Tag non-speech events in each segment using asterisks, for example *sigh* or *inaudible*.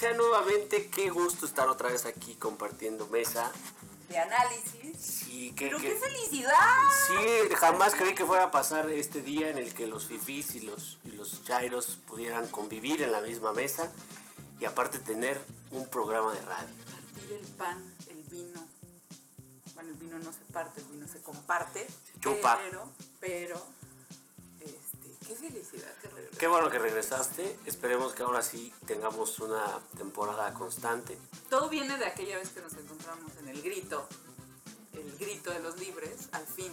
Sean nuevamente. Qué gusto estar otra vez aquí compartiendo mesa. De análisis. Sí, qué, Pero qué- qué felicidad. Sí, jamás creí que fuera a pasar este día en el que los fifís y los, y los chairos pudieran convivir en la misma mesa y aparte tener un programa de radio. Partir el pan, el vino. Bueno, el vino no se parte, el vino se comparte. chupa. Pero, pero, qué felicidad que regresó. Qué bueno que regresaste. Esperemos que ahora sí tengamos una temporada constante. Todo viene de aquella vez que nos encontramos en el grito, el grito de los libres, al fin,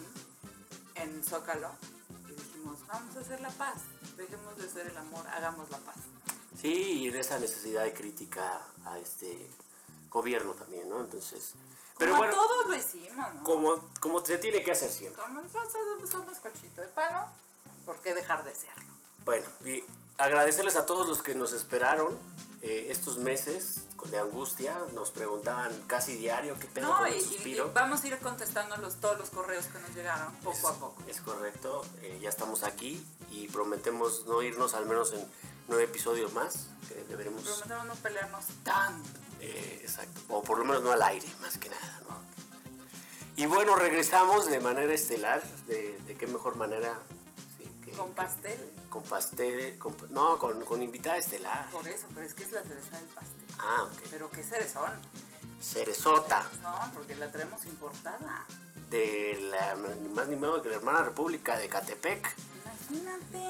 en Zócalo. Y dijimos, vamos a hacer la paz. Dejemos de hacer el amor, hagamos la paz. Sí, y en esa necesidad de crítica a este gobierno también, ¿no? Entonces, pero Como bueno, todos lo hicimos, ¿no? como, como se tiene que hacer siempre. Como nosotros somos cochito de palo, ¿por qué dejar de serlo? Bueno, y agradecerles a todos los que nos esperaron eh, estos meses de angustia. Nos preguntaban casi diario qué pedo No, con y, el y- suspiro. y vamos a ir contestando los, todos los correos que nos llegaron poco a poco. Es correcto, eh, ya estamos aquí y prometemos no irnos al menos en nueve episodios más. Que deberemos, Prometemos no pelearnos tanto. eh, exacto, o por lo menos no al aire, más que nada. ¿no? Y bueno, regresamos de manera estelar. ¿De, de qué mejor manera? Con pastel, con pastel, con- no, con, con invitada estelar. por eso, pero es que es la cereza del pastel. Ah, ok. Pero qué cerezón. Cerezota. No, porque la traemos importada. de la ni más ni menos que la hermana república de Catepec. Imagínate.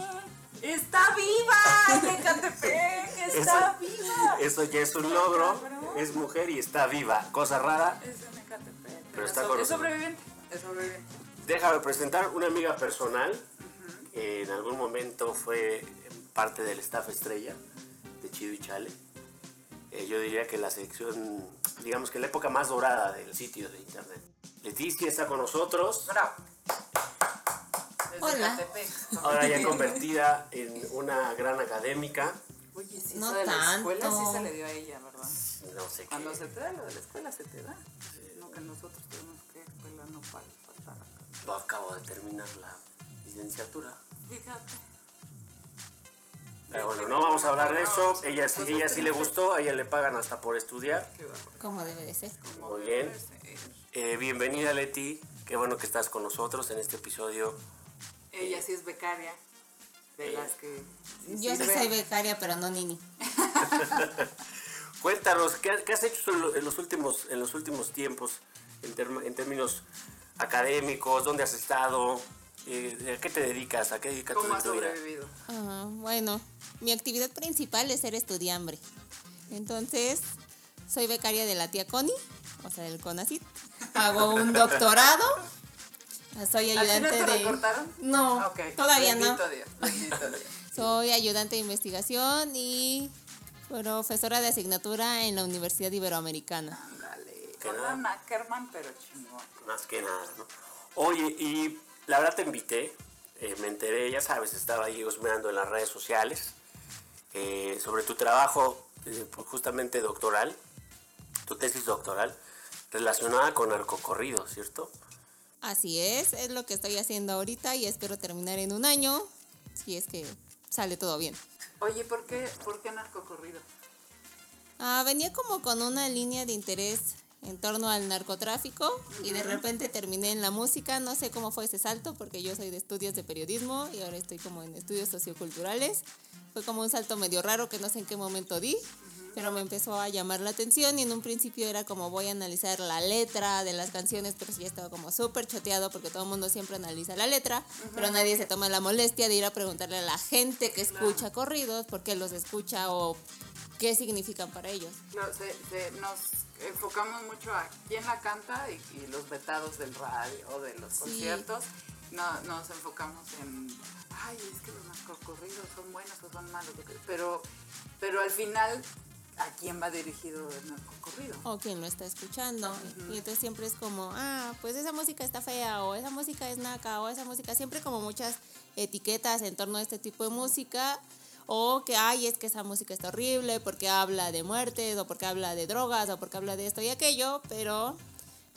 ¡Está viva! ¡Ecatepec! *laughs* ¡Está Eso- viva! Eso ya es un logro. Es mujer y está viva. Cosa rara. Es de Ecatepec. Pero está es, con es sobreviviente. Es sobreviviente. Déjame presentar una amiga personal. Que en algún momento fue parte del staff estrella de Chido y Chale. Eh, yo diría que la sección, digamos que la época más dorada del sitio de internet. Leticia está con nosotros. Bravo. Hola. Ahora ya convertida en una gran académica. Oye, sí, No eso de la escuela sí tanto. se le dio a ella, ¿verdad? No sé qué. Cuando se te da lo de la escuela, se te da. No que nosotros tenemos que escuela no para faltar acá. Yo acabo de terminar la licenciatura. Fíjate. Bueno, no vamos a hablar de eso. Ella sí, ella sí le gustó, a ella le pagan hasta por estudiar. Como debe de ser. Muy bien. Eh, bienvenida Leti, qué bueno que estás con nosotros en este episodio. Ella sí es becaria. De las que. sí Yo sí soy becaria, pero no nini. *laughs* Cuéntanos, ¿qué, qué has hecho en lo- en los últimos, en los últimos tiempos en, term- en términos académicos? ¿Dónde has estado? Eh, ¿A qué te dedicas? ¿A qué dedicas ¿Cómo tu has tu vida? bueno, mi actividad principal es ser estudiambre. Entonces, soy becaria de la tía Connie, o sea, del CONACIT. Hago un *laughs* doctorado. Soy ¿A ti no ayudante te de... recortaron? No, Ah, todavía no. Bendito Dios, bendito Dios. *laughs* Soy ayudante de investigación y profesora de asignatura en la Universidad Iberoamericana. Ándale. Que nada. Ackerman, pero chingón. Más que nada, ¿no? Oye, y la verdad te invité, eh, me enteré, ya sabes, estaba ahí husmeando en las redes sociales eh, sobre tu trabajo eh, justamente doctoral, tu tesis doctoral, relacionada con narcocorridos, ¿cierto? Así es, es lo que estoy haciendo ahorita y espero terminar en un año, si es que sale todo bien. Oye, ¿por qué, por qué narcocorrido? Ah, venía como con una línea de interés en torno al narcotráfico y de repente terminé en la música, no sé cómo fue ese salto porque yo soy de estudios de periodismo y ahora estoy como en estudios socioculturales. Fue como un salto medio raro que no sé en qué momento di, pero me empezó a llamar la atención y en un principio era como voy a analizar la letra de las canciones, pero sí estaba como súper choteado porque todo el mundo siempre analiza la letra, pero nadie se toma la molestia de ir a preguntarle a la gente que escucha corridos por qué los escucha o qué significan para ellos. No, se- se- nos enfocamos mucho a quién la canta y, y los vetados del radio o de los Sí. conciertos. No, nos enfocamos en, ay, es que los narcocorridos son buenos o son malos. Pero, pero al final, ¿a quién va dirigido el narcocorrido? o quien lo está escuchando. Y entonces siempre es como, ah, pues esa música está fea, o esa música es naca, o esa música, siempre como muchas etiquetas en torno a este tipo de música. O que, ay, es que esa música está horrible porque habla de muertes, o porque habla de drogas, o porque habla de esto y aquello, pero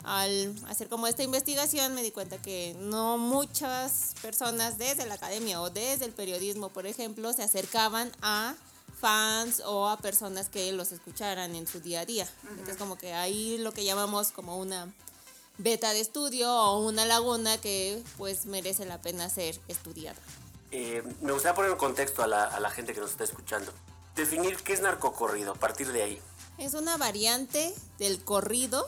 al hacer como esta investigación me di cuenta que no muchas personas desde la academia o desde el periodismo, por ejemplo, se acercaban a fans o a personas que los escucharan en su día a día. Entonces como que ahí lo que llamamos como una beta de estudio o una laguna que pues merece la pena ser estudiada. Eh, me gustaría poner en contexto a la, a la gente que nos está escuchando. Definir qué es narcocorrido, a partir de ahí. Es una variante del corrido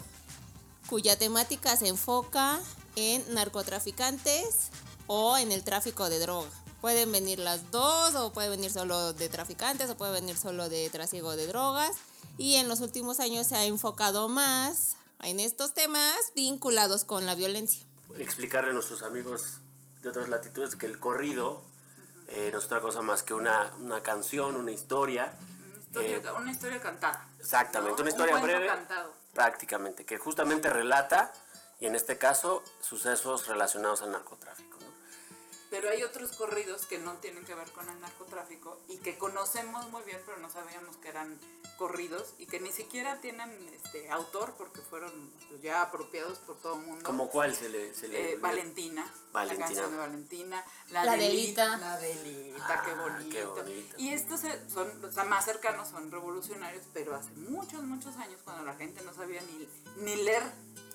cuya temática se enfoca en narcotraficantes o en el tráfico de droga. Pueden venir las dos o puede venir solo de traficantes o puede venir solo de trasiego de drogas. Y en los últimos años se ha enfocado más en estos temas vinculados con la violencia. Explicarle a nuestros amigos de otras latitudes que el corrido eh, no es otra cosa más que una, una canción, una historia. Historia- eh, una historia cantada. exactamente, ¿no? una historia Un breve. cantado. Prácticamente, que justamente relata, y en este caso, sucesos relacionados al narcotráfico. Pero hay otros corridos que no tienen que ver con el narcotráfico y que conocemos muy bien, pero no sabíamos que eran corridos y que ni siquiera tienen este autor porque fueron pues, ya apropiados por todo el mundo. ¿Como cuál se le...? Se le Eh, Valentina, Valentina. la canción de Valentina, la, La Delita, Delita. la Delita, Ah, qué, qué bonito. bonito. Y estos son o sea, más cercanos, son revolucionarios, pero hace muchos, muchos años cuando la gente no sabía ni, ni leer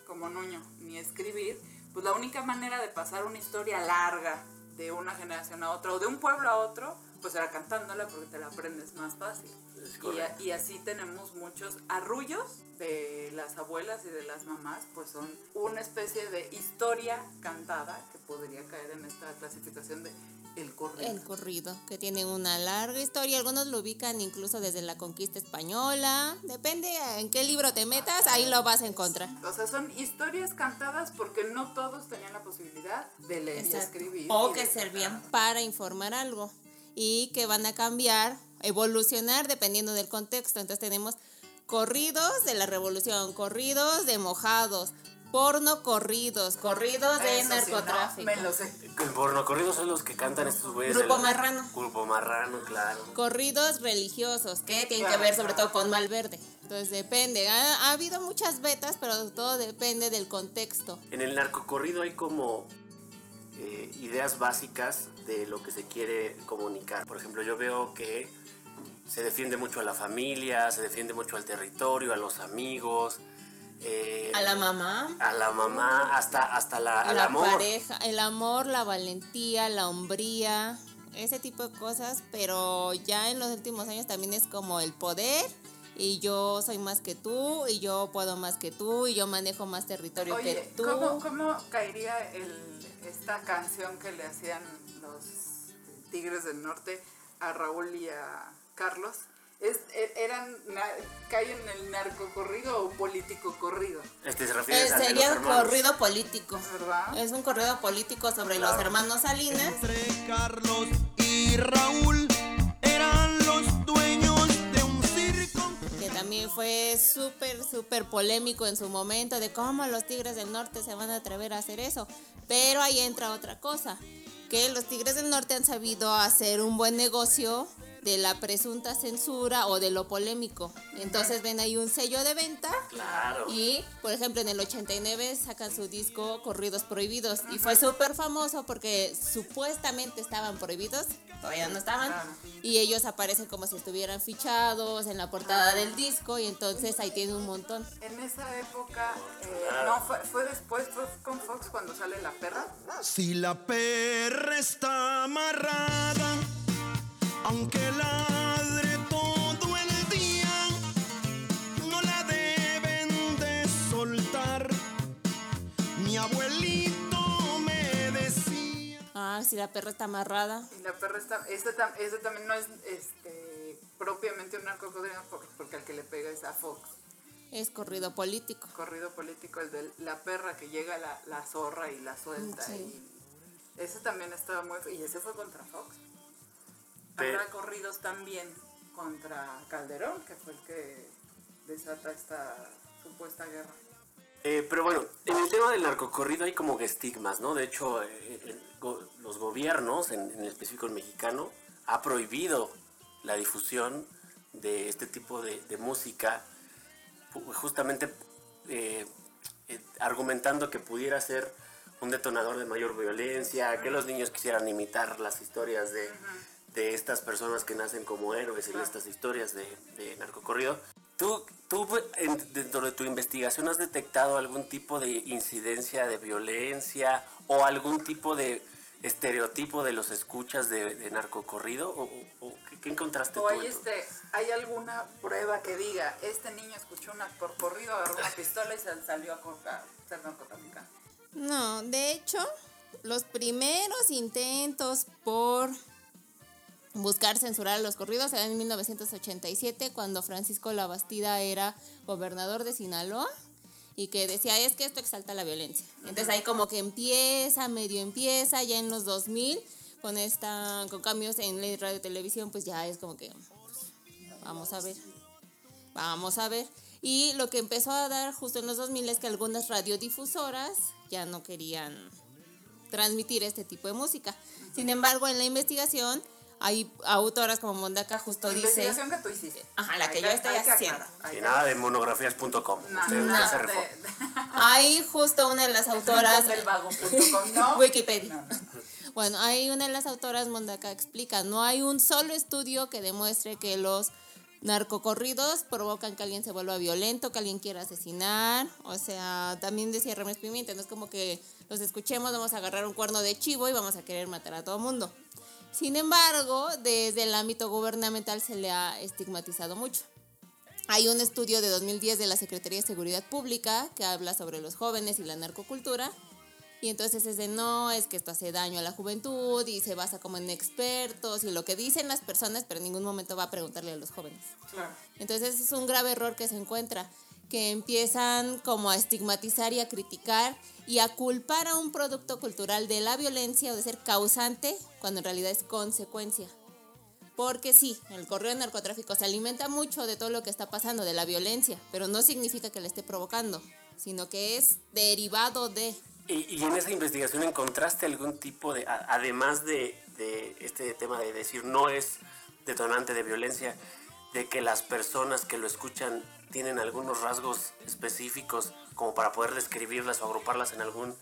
como Nuño, ni escribir, pues la única manera de pasar una historia larga de una generación a otra o de un pueblo a otro, pues era cantándola porque te la aprendes más fácil. Y, y así tenemos muchos arrullos de las abuelas y de las mamás, pues son una especie de historia cantada que podría caer en esta clasificación de el corrido. El corrido, que tiene una larga historia. Algunos lo ubican incluso desde la conquista española. Depende en qué libro te metas, ahí lo vas a encontrar. O sea, son historias cantadas porque no todos tenían la posibilidad de leer y escribir. O y que servían para informar algo y que van a cambiar, evolucionar dependiendo del contexto. Entonces tenemos corridos de la revolución, corridos de mojados, porno corridos, corridos de Eso sí, no, narcotráfico. me lo sé. El pornocorrido son los que cantan estos güeyes. Grupo el- Marrano. Grupo Marrano, claro. Corridos religiosos, que tienen que ver sobre todo con Malverde. Entonces depende. Ha, ha habido muchas betas, pero todo depende del contexto. En el narcocorrido hay como eh, ideas básicas de lo que se quiere comunicar. Por ejemplo, yo veo que se defiende mucho a la familia, se defiende mucho al territorio, a los amigos, eh, A la mamá, a la mamá, hasta, hasta la, al la amor. pareja, el amor, la valentía, la hombría, ese tipo de cosas, pero ya en los últimos años también es como el poder y yo soy más que tú y yo puedo más que tú y yo manejo más territorio Oye, que tú. ¿cómo, cómo caería el, esta canción que le hacían los Tigres del Norte a Raúl y a Carlos? Es, e- eran, na- ¿Cae en el narcocorrido o político corrido? Este se Eh, refiere a sería un corrido político. ¿Verdad? Es un corrido político sobre los hermanos Salinas. Entre Carlos y Raúl eran los dueños de un circo. que también fue súper, súper polémico en su momento de cómo los Tigres del Norte se van a atrever a hacer eso. Pero ahí entra otra cosa, que los Tigres del Norte han sabido hacer un buen negocio de la presunta censura o de lo polémico. Entonces ven ahí un sello de venta Claro. y, por ejemplo, en el 89 sacan su disco Corridos Prohibidos y fue súper famoso porque supuestamente estaban prohibidos, todavía no estaban, y ellos aparecen como si estuvieran fichados en la portada del disco y entonces ahí tiene un montón. En esa época, eh, no, fue, fue después, fue con Fox cuando sale La Perra. Si la perra está amarrada, aunque ladre todo el día, no la deben de soltar. Mi abuelito me decía. Ah, si la perra está amarrada. Y La Perra está, ese también no es este, propiamente un narcocorrido porque, porque al que le pega es a Fox. Es corrido político. corrido político, el de la perra que llega la, la zorra y la suelta. Sí. Y ese también estaba muy... Y ese fue contra Fox. Habrá corridos también contra Calderón, que fue el que desata esta supuesta guerra. Eh, pero bueno, en el tema del narcocorrido hay como que estigmas, ¿no? De hecho, eh, el los gobiernos, en, en específico el mexicano, ha prohibido la difusión de este tipo de, de música, justamente eh, eh, argumentando que pudiera ser un detonador de mayor violencia, que los niños quisieran imitar las historias de, de estas personas que nacen como héroes en estas historias de, de narcocorrido. ¿Tú, tú en- dentro de tu investigación has detectado algún tipo de incidencia de violencia o algún tipo de estereotipo de los escuchas de, de narcocorrido? ¿O, o- qué, qué encontraste O tú? hay, en este, hay alguna prueba que diga, este niño escuchó una por corrido, agarró una pistola y se salió a cortar, ser narcotraficante. No, de hecho, los primeros intentos por buscar censurar a los corridos eran en 1987, cuando Francisco Labastida era gobernador de Sinaloa y que decía, es que esto exalta la violencia. Entonces ahí como que empieza, medio empieza, ya en los 2000, con, esta, con cambios en ley radio televisión, pues ya es como que, vamos a ver. Vamos a ver. Y lo que empezó a dar justo en los 2000 es que algunas radiodifusoras ya no querían transmitir este tipo de música. Sin embargo, en la investigación hay autoras como Mondaka justo dice... Investigación que tú hiciste. Ajá, la que Hay yo estoy hay haciendo. hay Y nada de monografías.com. No, no, *laughs* Hay justo una de las autoras... del vago.com, ¿no? *laughs* Wikipedia. No, no. Bueno, hay una de las autoras, Mondaka, explica, no hay un solo estudio que demuestre que los narcocorridos provocan que alguien se vuelva violento, que alguien quiera asesinar. O sea, también decía Remes Pimienta, no es como que los escuchemos, vamos a agarrar un cuerno de chivo y vamos a querer matar a todo mundo. Sin embargo, desde el ámbito gubernamental se le ha estigmatizado mucho. Hay un estudio de 2010 de la Secretaría de Seguridad Pública que habla sobre los jóvenes y la narcocultura. Y entonces es de no, es que esto hace daño a la juventud y se basa como en expertos y lo que dicen las personas, pero en ningún momento va a preguntarle a los jóvenes. Claro. Entonces es un grave error que se encuentra, que empiezan como a estigmatizar y a criticar y a culpar a un producto cultural de la violencia o de ser causante cuando en realidad es consecuencia. Porque sí, el correo de narcotráfico se alimenta mucho de todo lo que está pasando, de la violencia, pero no significa que la esté provocando, sino que es derivado de... ¿Y, y en esa investigación encontraste algún tipo de, además de, de este tema de decir no es detonante de violencia, de que las personas que lo escuchan tienen algunos rasgos específicos como para poder describirlas o agruparlas en algún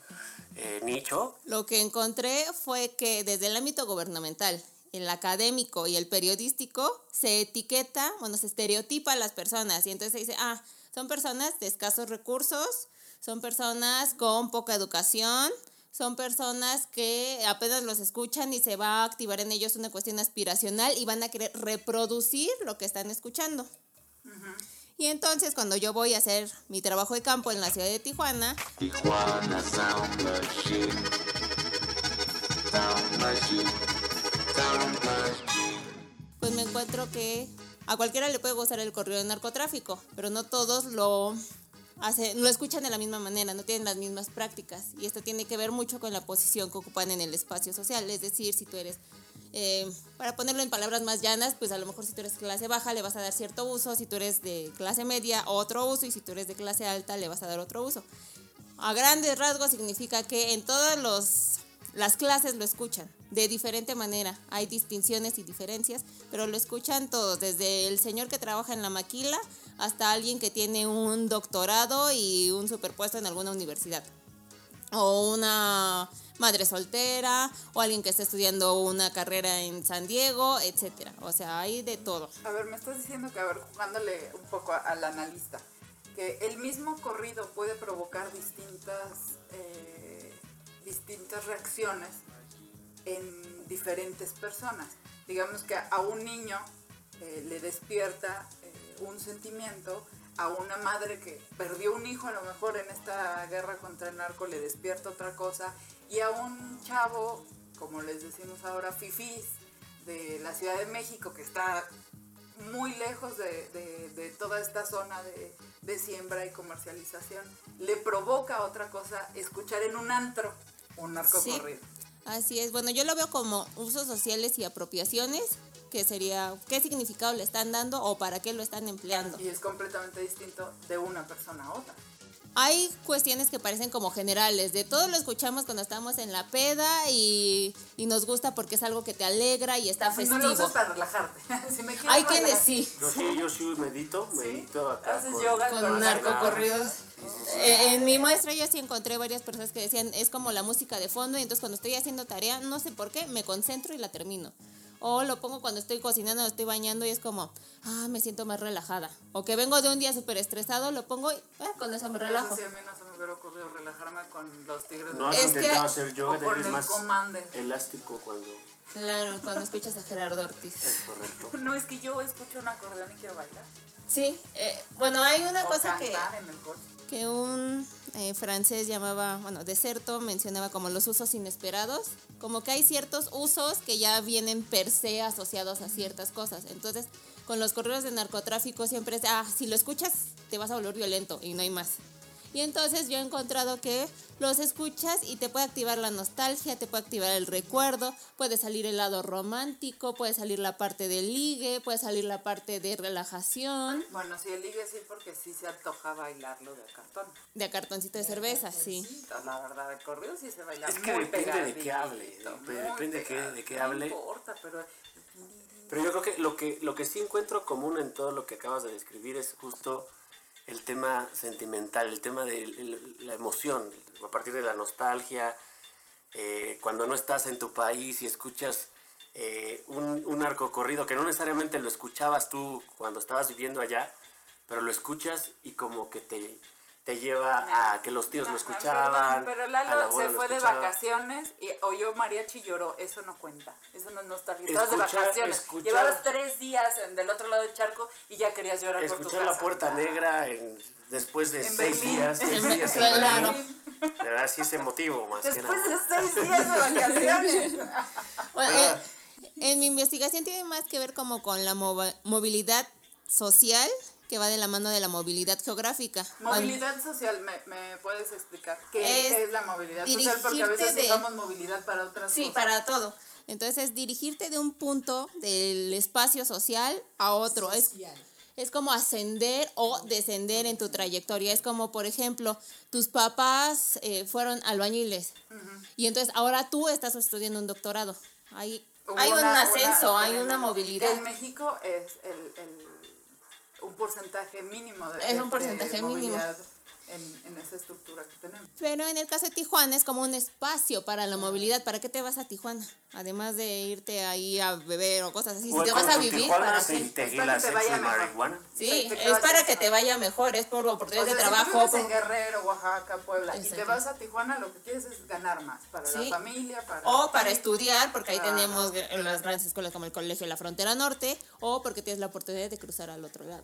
eh, nicho? Lo que encontré fue que desde el ámbito gubernamental, el académico y el periodístico se etiqueta, bueno, se estereotipa a las personas y entonces se dice, ah, son personas de escasos recursos, son personas con poca educación, son personas que apenas los escuchan y se va a activar en ellos una cuestión aspiracional y van a querer reproducir lo que están escuchando. Y entonces cuando yo voy a hacer mi trabajo de campo en la ciudad de Tijuana, Tijuana Sound Machine. Sound Machine. Sound Machine. pues me encuentro que a cualquiera le puede gustar el correo de narcotráfico, pero no todos lo hacen, lo escuchan de la misma manera, no tienen las mismas prácticas. Y esto tiene que ver mucho con la posición que ocupan en el espacio social. Es decir, si tú eres, eh, para ponerlo en palabras más llanas, pues a lo mejor si tú eres clase baja le vas a dar cierto uso, si tú eres de clase media otro uso y si tú eres de clase alta le vas a dar otro uso. A grandes rasgos significa que en todas los, las clases lo escuchan de diferente manera. Hay distinciones y diferencias, pero lo escuchan todos, desde el señor que trabaja en la maquila hasta alguien que tiene un doctorado y un superpuesto en alguna universidad. O una madre soltera, o alguien que está estudiando una carrera en San Diego, etcétera. O sea, hay de todo. A ver, me estás diciendo que, a ver, jugándole un poco al analista, que el mismo corrido puede provocar distintas, eh, distintas reacciones en diferentes personas. Digamos que a un niño eh, le despierta eh, un sentimiento, a una madre que perdió un hijo a lo mejor en esta guerra contra el narco le despierta otra cosa, y a un chavo, como les decimos ahora, fifís, de la Ciudad de México, que está muy lejos de, de- de toda esta zona de, de siembra y comercialización, le provoca otra cosa escuchar en un antro un narcocorrido. Así es, bueno, yo lo veo como usos sociales y apropiaciones, que sería qué significado le están dando o para qué lo están empleando. Y es completamente distinto de una persona a otra. Hay cuestiones que parecen como generales, de todo lo escuchamos cuando estamos en la peda y, y nos gusta porque es algo que te alegra y está No lo festivo. usas para relajarte. *laughs* si me quieres Hay quienes sí, Yo sí, yo sí medito, medito acá. Haces con- yoga con narcocorridos. Eh, en mi muestra yo sí encontré varias personas que decían, es como la música de fondo y entonces cuando estoy haciendo tarea, no sé por qué, me concentro y la termino. O lo pongo cuando estoy cocinando, o estoy bañando y es como, ah, me siento más relajada. O que vengo de un día súper estresado, lo pongo y ah, con eso me relajo. Eso sí, a mí no se me hubiera ocurrido relajarme con los tigres. No has Es intentado que- hacer yoga, o el más Commander. elástico cuando Claro, cuando escuchas a Gerardo Ortiz. es correcto. No, es que yo escucho un acordeón y quiero bailar. Sí, eh, bueno, hay una o cosa que, cantar en el coche. Que un eh, francés llamaba, bueno, Deserto mencionaba como los usos inesperados, como que hay ciertos usos que ya vienen per se asociados a ciertas cosas. Entonces, con los correos de narcotráfico siempre es, ah, si lo escuchas te vas a volver violento y no hay más. Y entonces yo he encontrado que los escuchas y te puede activar la nostalgia, te puede activar el recuerdo, puede salir el lado romántico, puede salir la parte del ligue, puede salir la parte de relajación, Bueno, sí, el ligue sí, porque sí se antoja bailarlo de cartón. de cartoncito de cerveza, sí. La verdad, el corrido sí se baila Es que muy depende de qué hable, depende de qué- de qué hable. No importa, pero Pero yo creo que lo que lo que sí encuentro común en todo lo que acabas de describir es justo el tema sentimental, el tema de la emoción, a partir de la nostalgia, eh, cuando no estás en tu país y escuchas eh, un, un arco corrido que no necesariamente lo escuchabas tú cuando estabas viviendo allá, pero lo escuchas y como que te, te lleva a que los tíos lo escuchaban. Pero, la Lalo se fue de vacaciones y oyó mariachi y lloró. Eso no cuenta. Eso no es nostalgia. Estabas de vacaciones. escuchar- Llevabas tres días en- del otro lado del charco y ya querías llorar por tu Escuchar la puerta negra en- después de En seis Berlín. días, seis días en Claro. De verdad sí es emotivo más que Después nada. de seis días de vacaciones. *laughs* Bueno, eh, en mi investigación tiene más que ver como con la mova- movilidad social que va de la mano de la movilidad geográfica. Movilidad social, ¿me, me puedes explicar qué Es qué es, la movilidad social? Porque a veces usamos movilidad para otras Sí, cosas. para todo. Entonces, dirigirte de un punto del espacio social a otro. Es, es como ascender o descender en tu trayectoria. Es como, por ejemplo, tus papás eh, fueron albañiles. Y entonces ahora tú estás estudiando un doctorado. Hay, Hubo hay un ascenso, una- hay una movilidad. En México es el, el- un porcentaje mínimo de, Es un porcentaje de mínimo. movilidad En, en esa estructura que tenemos. Pero en el caso de Tijuana es como un espacio para la movilidad. ¿Para qué te vas a Tijuana? Además de irte ahí a beber o cosas así. Si O te vas a vivir, Tijuana ¿para se para mejor. marihuana. Sí, es para que te vaya mejor, es por O oportunidades sea, de si tú trabajo. por- en Guerrero, Oaxaca, Puebla, y te Exacto. vas a Tijuana, lo que quieres es ganar más para Sí. la familia, para O para estudiar, porque ahí Ajá. tenemos en las grandes escuelas como el Colegio de la Frontera Norte, o porque tienes la oportunidad de cruzar al otro lado.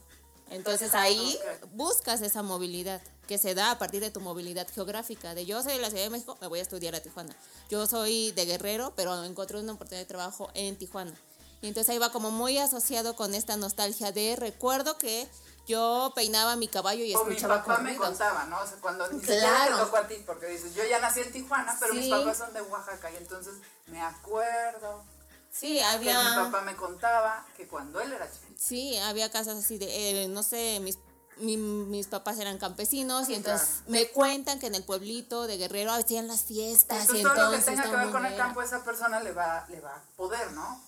Entonces ahí Ok. buscas esa movilidad que se da a partir de tu movilidad geográfica. De yo soy de la Ciudad de México, me voy a estudiar a Tijuana. Yo soy de Guerrero, pero encontré una oportunidad de trabajo en Tijuana. Y entonces ahí va como muy asociado con esta nostalgia de recuerdo que yo peinaba mi caballo y O mi escuchaba papá me contaba, ¿no? O sea, cuando Claro. tocó a ti, porque dices, yo ya nací en Tijuana, pero mis papás son de Oaxaca, y entonces me acuerdo Sí, que había... mi papá me contaba que cuando él era chiquito, Sí, había casas así de, eh, no sé, mis, mi- mis papás eran campesinos y entonces Claro. me cuentan que en el pueblito de Guerrero hacían las fiestas y entonces todo lo que entonces tenga que ver con el campo, esa persona le va, le va a poder, ¿no?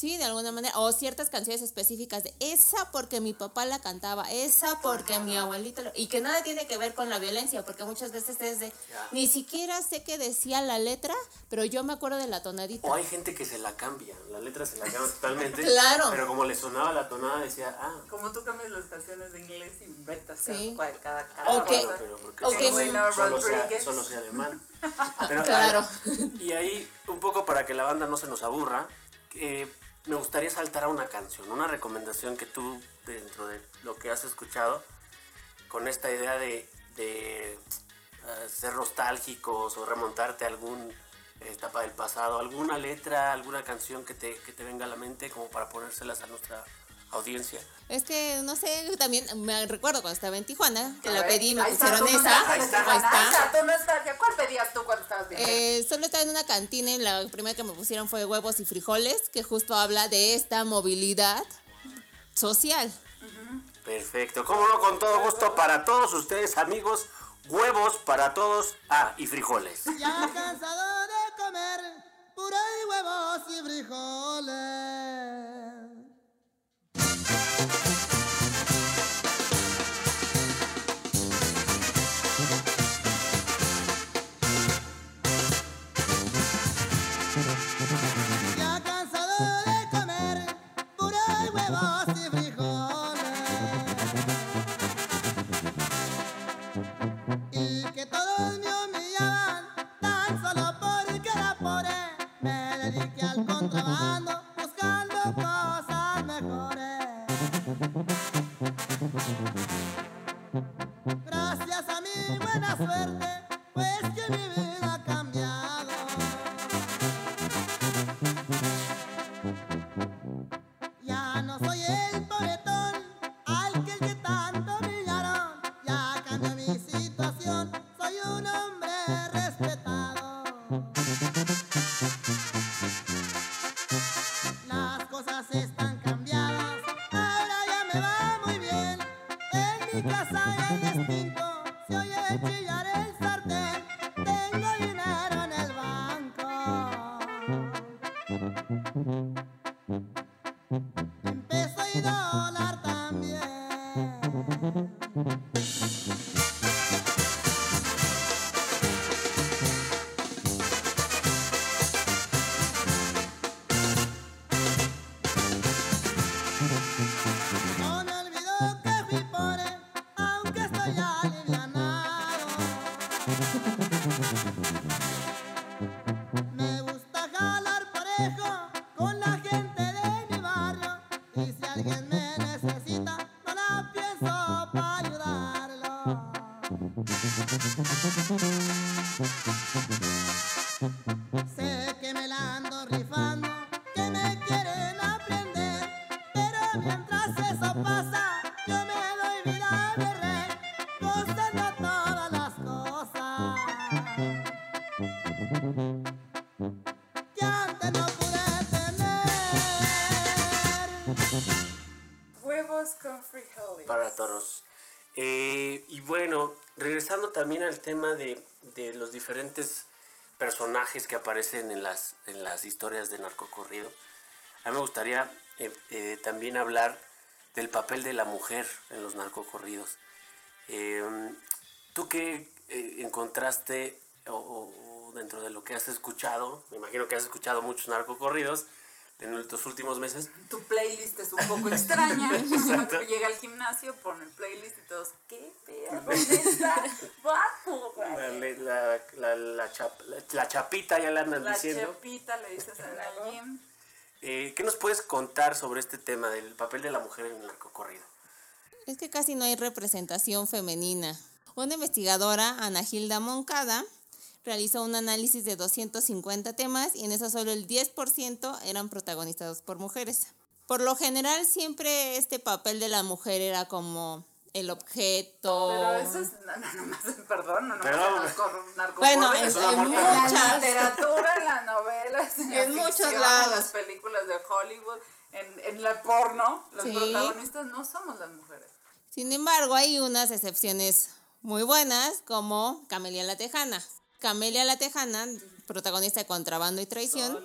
Sí, de alguna manera. O ciertas canciones específicas de esa porque mi papá la cantaba, esa porque mi abuelito... lo-". Y que nada tiene que ver con la violencia, porque muchas veces es de... Ni siquiera sé qué decía la letra, pero yo me acuerdo de la tonadita. O hay gente que se la cambia, la letra se la cambia totalmente. *laughs* Claro. Pero como le sonaba la tonada, decía, ah, Como tú cambias las canciones de inglés y inventas Sí. cada, cada, cada Ok. bueno, cosa. pero porque Ok. solo, solo sea, solo sea alemán. *laughs* Pero, Claro. ah, y ahí, un poco para que la banda no se nos aburra, eh, me gustaría saltar a una canción, una recomendación que tú, dentro de lo que has escuchado, con esta idea de, de, eh, ser nostálgicos o remontarte a algún etapa del pasado, alguna letra, alguna canción que te, que te venga a la mente como para ponérselas a nuestra audiencia. Es que, no sé, también me recuerdo cuando estaba en Tijuana, que la pedí y me pusieron esa. Ahí está. Está. ¿Cuál pedías tú cuando estabas bien? Eh, solo estaba en una cantina y la primera que me pusieron fue huevos y frijoles, que justo habla de esta movilidad social. Perfecto, como no, con todo gusto para todos ustedes, amigos, huevos para todos, ah, y frijoles. Ya cansado de comer puré y huevos y frijoles. Ya cansado de comer pura y huevos y frijoles, y que todos me humillaban tan solo por el que la poré. Me dediqué al contrabando buscando cosas. Mm-hmm. Para todos. Eh, y bueno, regresando también al tema de, de los diferentes personajes que aparecen en las, en las historias de narcocorrido, a mí me gustaría eh, eh, también hablar del papel de la mujer en los narcocorridos. Eh, ¿Tú qué eh, encontraste o- o dentro de lo que has escuchado? Me imagino que has escuchado muchos narcocorridos en estos últimos meses. Tu playlist es un poco extraña. *laughs* Exacto. Llega al gimnasio, pone el playlist y todos, ¿qué pedo? ¿Dónde está? Guapo, La, güey. la, la, la chap- la- la chapita ya la andas La diciendo. chepita le dices en el gym. Eh, ¿Qué nos puedes contar sobre este tema del papel de la mujer en el narcocorrido? Es que casi no hay representación femenina. Una investigadora, Ana Gilda Moncada, realizó un análisis de 250 temas y en eso solo el 10% eran protagonizados por mujeres. Por lo general siempre este papel de la mujer era como el objeto. Pero eso es, no, no, no más, perdón, no, no Pero- más narco, narco- Bueno, en en- en la muchas- literatura, en la novela, en, la En muchos ficción, lados. en las películas de Hollywood, en, en la porno, los Sí. protagonistas no somos las mujeres. Sin embargo, hay unas excepciones muy buenas, como Camelia la Tejana. Camelia la Tejana, protagonista de Contrabando y Traición,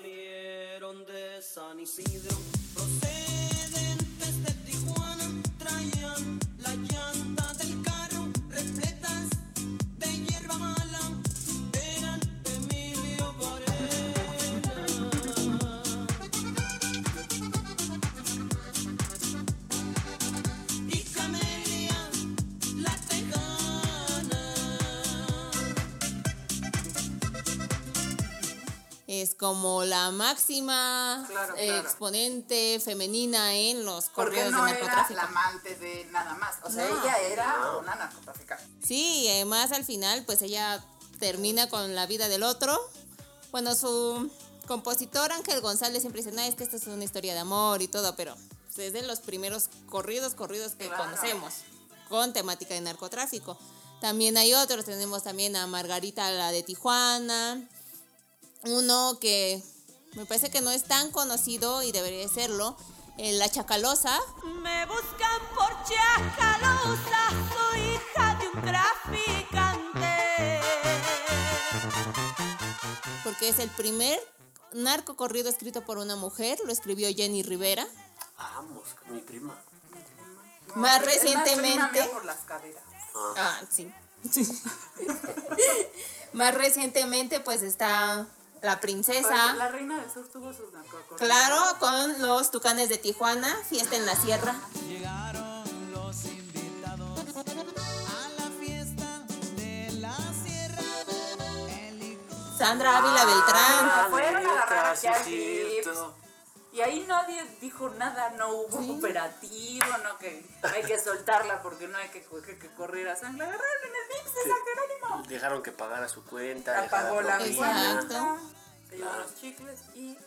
es como la máxima Claro, eh, claro. exponente femenina en los Porque correos no de era narcotráfico. la amante de nada más. O sea, No. ella era una narcotraficante. Sí, y además al final pues ella termina con la vida del otro. Bueno, su compositor Ángel González siempre dice, no, es que esto es una historia de amor y todo, pero pues, es de los primeros corridos, corridos que Claro. conocemos con temática de narcotráfico. También hay otros, tenemos también a Margarita la de Tijuana, uno que me parece que no es tan conocido y debería serlo, eh, La Chacalosa, Me buscan por chacalosa, soy hija de un traficante. porque es el primer narco corrido escrito por una mujer, lo escribió Jenny Rivera. Vamos, mi prima. Más Es recientemente- mía por las caderas. Ah, sí. *laughs* Más recientemente pues está la Princesa. La Reina del Sur tuvo sus narcocorridos. Claro, con los Tucanes de Tijuana, Fiesta en la Sierra. Llegaron los invitados a la fiesta de la Sierra. Sandra Ávila ah, Beltrán. Fueron a y ahí nadie dijo nada, no hubo Sí. operativo, no que hay que soltarla porque no hay que, que, que correr a sangre. Agarraron en el Vips de San Jerónimo. Dejaron que pagara su cuenta. Apagó la cuenta, se llevó los chicles y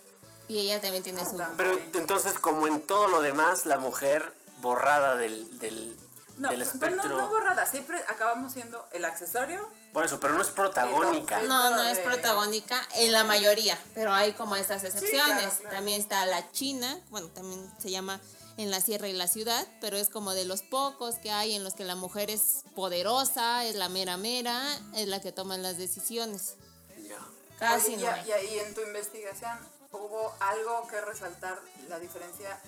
Y ella también tiene su... Pero entonces, como en todo lo demás, la mujer borrada del, del, no, del pero no, espectro. no borrada, siempre acabamos siendo el accesorio. Por eso, pero no es protagónica. Sí, No, no es protagónica en la mayoría, pero hay como estas excepciones. claro, claro. También está la China, bueno, también se llama en la sierra y la ciudad, pero es como de los pocos que hay en los que la mujer es poderosa, es la mera mera, es la que toma las decisiones. Ya. Casi Oye, no y, hay. y ahí en tu investigación hubo algo que resaltar la diferencia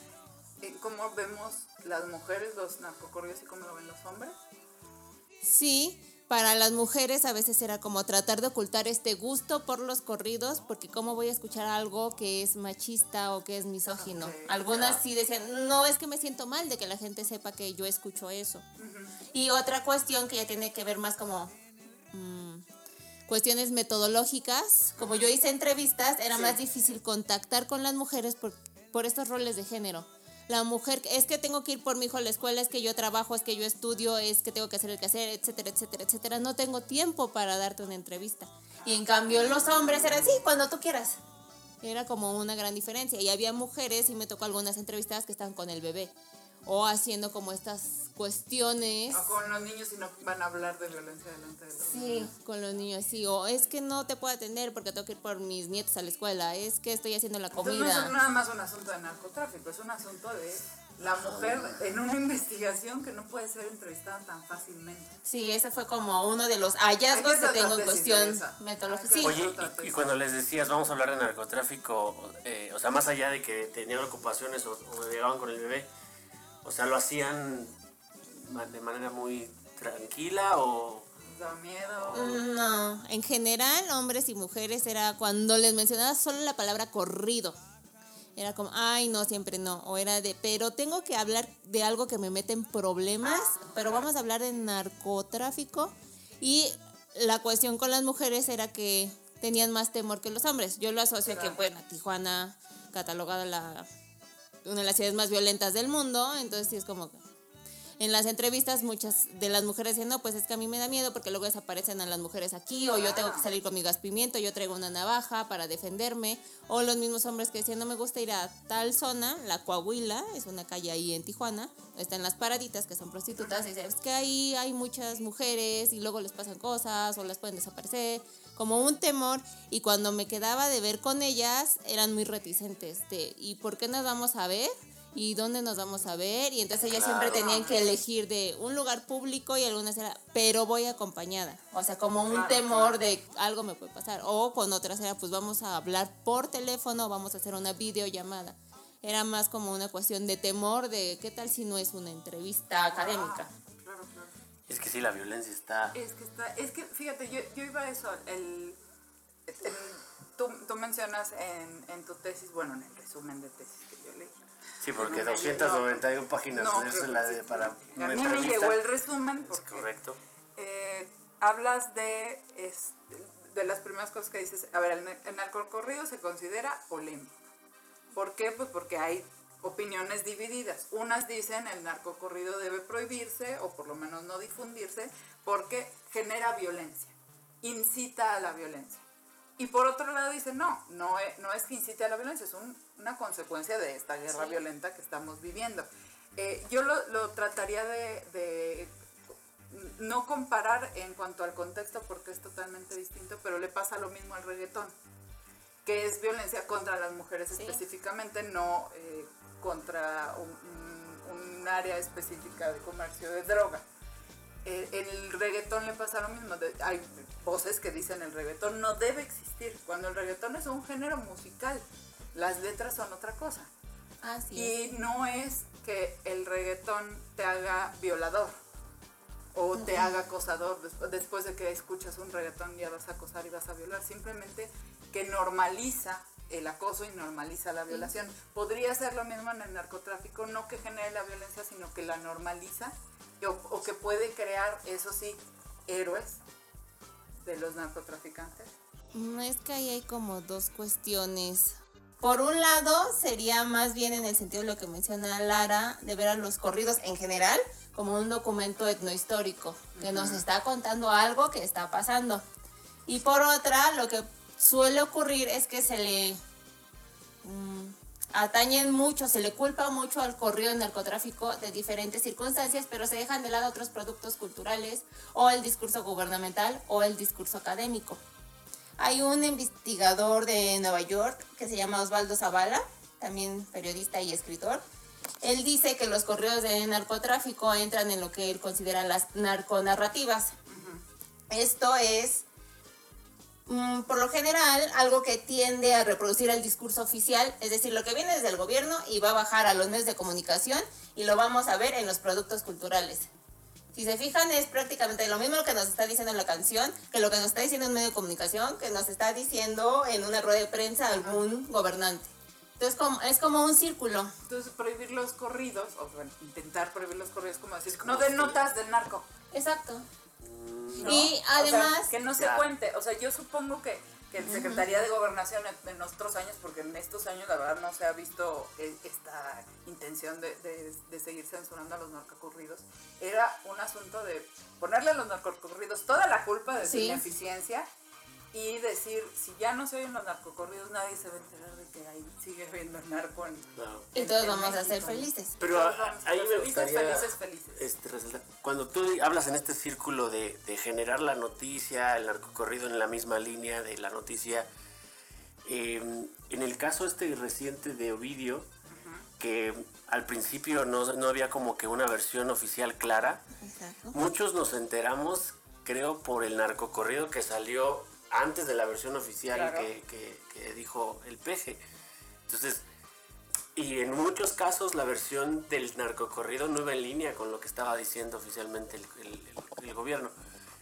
en cómo vemos las mujeres los narcocorridos y cómo lo ven los hombres. Sí, para las mujeres a veces era como tratar de ocultar este gusto por los corridos, porque cómo voy a escuchar algo que es machista o que es misógino. Algunas sí decían, no, es que me siento mal de que la gente sepa que yo escucho eso. Y otra cuestión que ya tiene que ver más como mm, cuestiones metodológicas, como yo hice entrevistas, era más difícil contactar con las mujeres por, por estos roles de género. La mujer, es que tengo que ir por mi hijo a la escuela, es que yo trabajo, es que yo estudio, es que tengo que hacer el quehacer, etcétera, etcétera, etcétera. No tengo tiempo para darte una entrevista. Y en cambio los hombres eran, sí, cuando tú quieras. Era como una gran diferencia. Y había mujeres, y me tocó algunas entrevistas que estaban con el bebé. O haciendo como estas cuestiones. O con los niños y no van a hablar de violencia delante de los Sí, niños. con los niños, sí. O es que no te puedo atender porque tengo que ir por mis nietos a la escuela. Es que estoy haciendo la Entonces no comida. es nada más un asunto de narcotráfico, es un asunto de la mujer en una *laughs* investigación que no puede ser entrevistada tan fácilmente. Sí, ese fue como uno de los hallazgos que tengo en cuestión metodológica. Sí, Oye, y, cuando les decías, vamos a hablar de narcotráfico, eh, o sea, más allá de que tenían ocupaciones o, o llegaban con el bebé, o sea, lo hacían de manera muy tranquila o... Da miedo. no. En general, hombres y mujeres era cuando les mencionaba solo la palabra corrido. Era como, ay, no, siempre no. O era de, pero tengo que hablar de algo que me mete en problemas, pero vamos a hablar de narcotráfico. Y la cuestión con las mujeres era que tenían más temor que los hombres. Yo lo asocio a que, bueno, Tijuana, catalogada la, una de las ciudades más violentas del mundo, entonces sí es como... En las entrevistas muchas de las mujeres decían, no, pues es que a mí me da miedo porque luego desaparecen a las mujeres aquí, o yo tengo que salir con mi gas pimiento, yo traigo una navaja para defenderme, o los mismos hombres que decían, no me gusta ir a tal zona, la Coahuila, es una calle ahí en Tijuana, están las paraditas que son prostitutas, y dicen, es que ahí hay muchas mujeres y luego les pasan cosas o las pueden desaparecer, como un temor, y cuando me quedaba de ver con ellas, eran muy reticentes ¿y por qué nos vamos a ver? ¿Y dónde nos vamos a ver? Y entonces ellas siempre tenían que elegir de un lugar público y algunas era, pero voy acompañada. O sea, como un temor de algo me puede pasar. O con otras era, pues vamos a hablar por teléfono, vamos a hacer una videollamada. Era más como una cuestión de temor de qué tal si no es una entrevista académica. Claro, claro. Es que sí, la violencia está... Es que está, es que fíjate, yo, yo iba a eso, el, el- tú, tú mencionas en, en tu tesis, bueno, en el resumen de tesis. Sí, porque No, 291 páginas No, es la de para A mí me llegó el resumen Es correcto. eh, hablas de, es- de las primeras cosas que dices. A ver, el narcocorrido se considera polémico. ¿Por qué? Pues porque hay opiniones divididas. Unas dicen el narcocorrido debe prohibirse o por lo menos no difundirse porque genera violencia, incita a la violencia. Y por otro lado dicen, no, no es, no es que incite a la violencia, es un- una consecuencia de esta guerra violenta que estamos viviendo. Eh, yo lo, lo trataría de, de no comparar en cuanto al contexto porque es totalmente distinto, pero le pasa lo mismo al reggaetón, que es violencia contra las mujeres específicamente, no eh, contra un, un- un área específica de comercio de droga. Eh, el reggaetón le pasa lo mismo. de- hay voces que dicen el reggaetón no debe existir, cuando el reggaetón es un género musical, las letras son otra cosa. Así es. Y no es que el reggaetón te haga violador o te haga acosador. Después, de que escuchas un reggaetón ya vas a acosar y vas a violar. Simplemente que normaliza el acoso y normaliza la violación. Podría ser lo mismo en el narcotráfico, no que genere la violencia, sino que la normaliza o, o que puede crear, eso sí, héroes de los narcotraficantes Mm, Es que ahí hay como dos cuestiones. Por un lado, sería más bien en el sentido de lo que menciona Lara, de ver a los corridos en general como un documento etnohistórico, que nos está contando algo que está pasando. Y por otra, lo que suele ocurrir es que se le mm, atañen mucho, se le culpa mucho al corrido del narcotráfico de diferentes circunstancias, pero se dejan de lado otros productos culturales o el discurso gubernamental o el discurso académico. Hay un investigador de Nueva York que se llama Osvaldo Zavala, también periodista y escritor. Él dice que los corridos de narcotráfico entran en lo que él considera las narconarrativas. Esto es, mm, por lo general, algo que tiende a reproducir el discurso oficial, es decir, lo que viene desde el gobierno y va a bajar a los medios de comunicación y lo vamos a ver en los productos culturales. Si se fijan, es prácticamente lo mismo que nos está diciendo en la canción, que lo que nos está diciendo en medio de comunicación, que nos está diciendo en una rueda de prensa algún gobernante. Entonces, como, es como un círculo. Entonces, prohibir los corridos, o bueno, intentar prohibir los corridos, como decir, como no de si- notas del narco. Exacto. ¿no? Y O sea, además, que no se Ya. cuente. O sea, yo supongo que, que en Secretaría de Gobernación en, otros años, porque en estos años la verdad no se ha visto eh, esta intención de, de- de seguir censurando a los narcocorridos, era un asunto de ponerle a los narcocorridos toda la culpa de su Sí. ineficiencia y decir, si ya no se oyen los narcocorridos, nadie se va a enterar de que ahí sigue habiendo narco en, Claro. y todos en vamos a ser felices. Pero a- vamos ahí me gustaría felices, felices. este, resaltar, cuando tú hablas en este círculo de, de generar la noticia, el narcocorrido en la misma línea de la noticia, eh, en el caso este reciente de Ovidio, que al principio no, no había como que una versión oficial clara, Exacto. muchos nos enteramos, creo, por el narcocorrido que salió antes de la versión oficial Claro. que, que- que dijo el peje. Entonces, y en muchos casos la versión del narcocorrido no iba en línea con lo que estaba diciendo oficialmente el, el- el- el gobierno.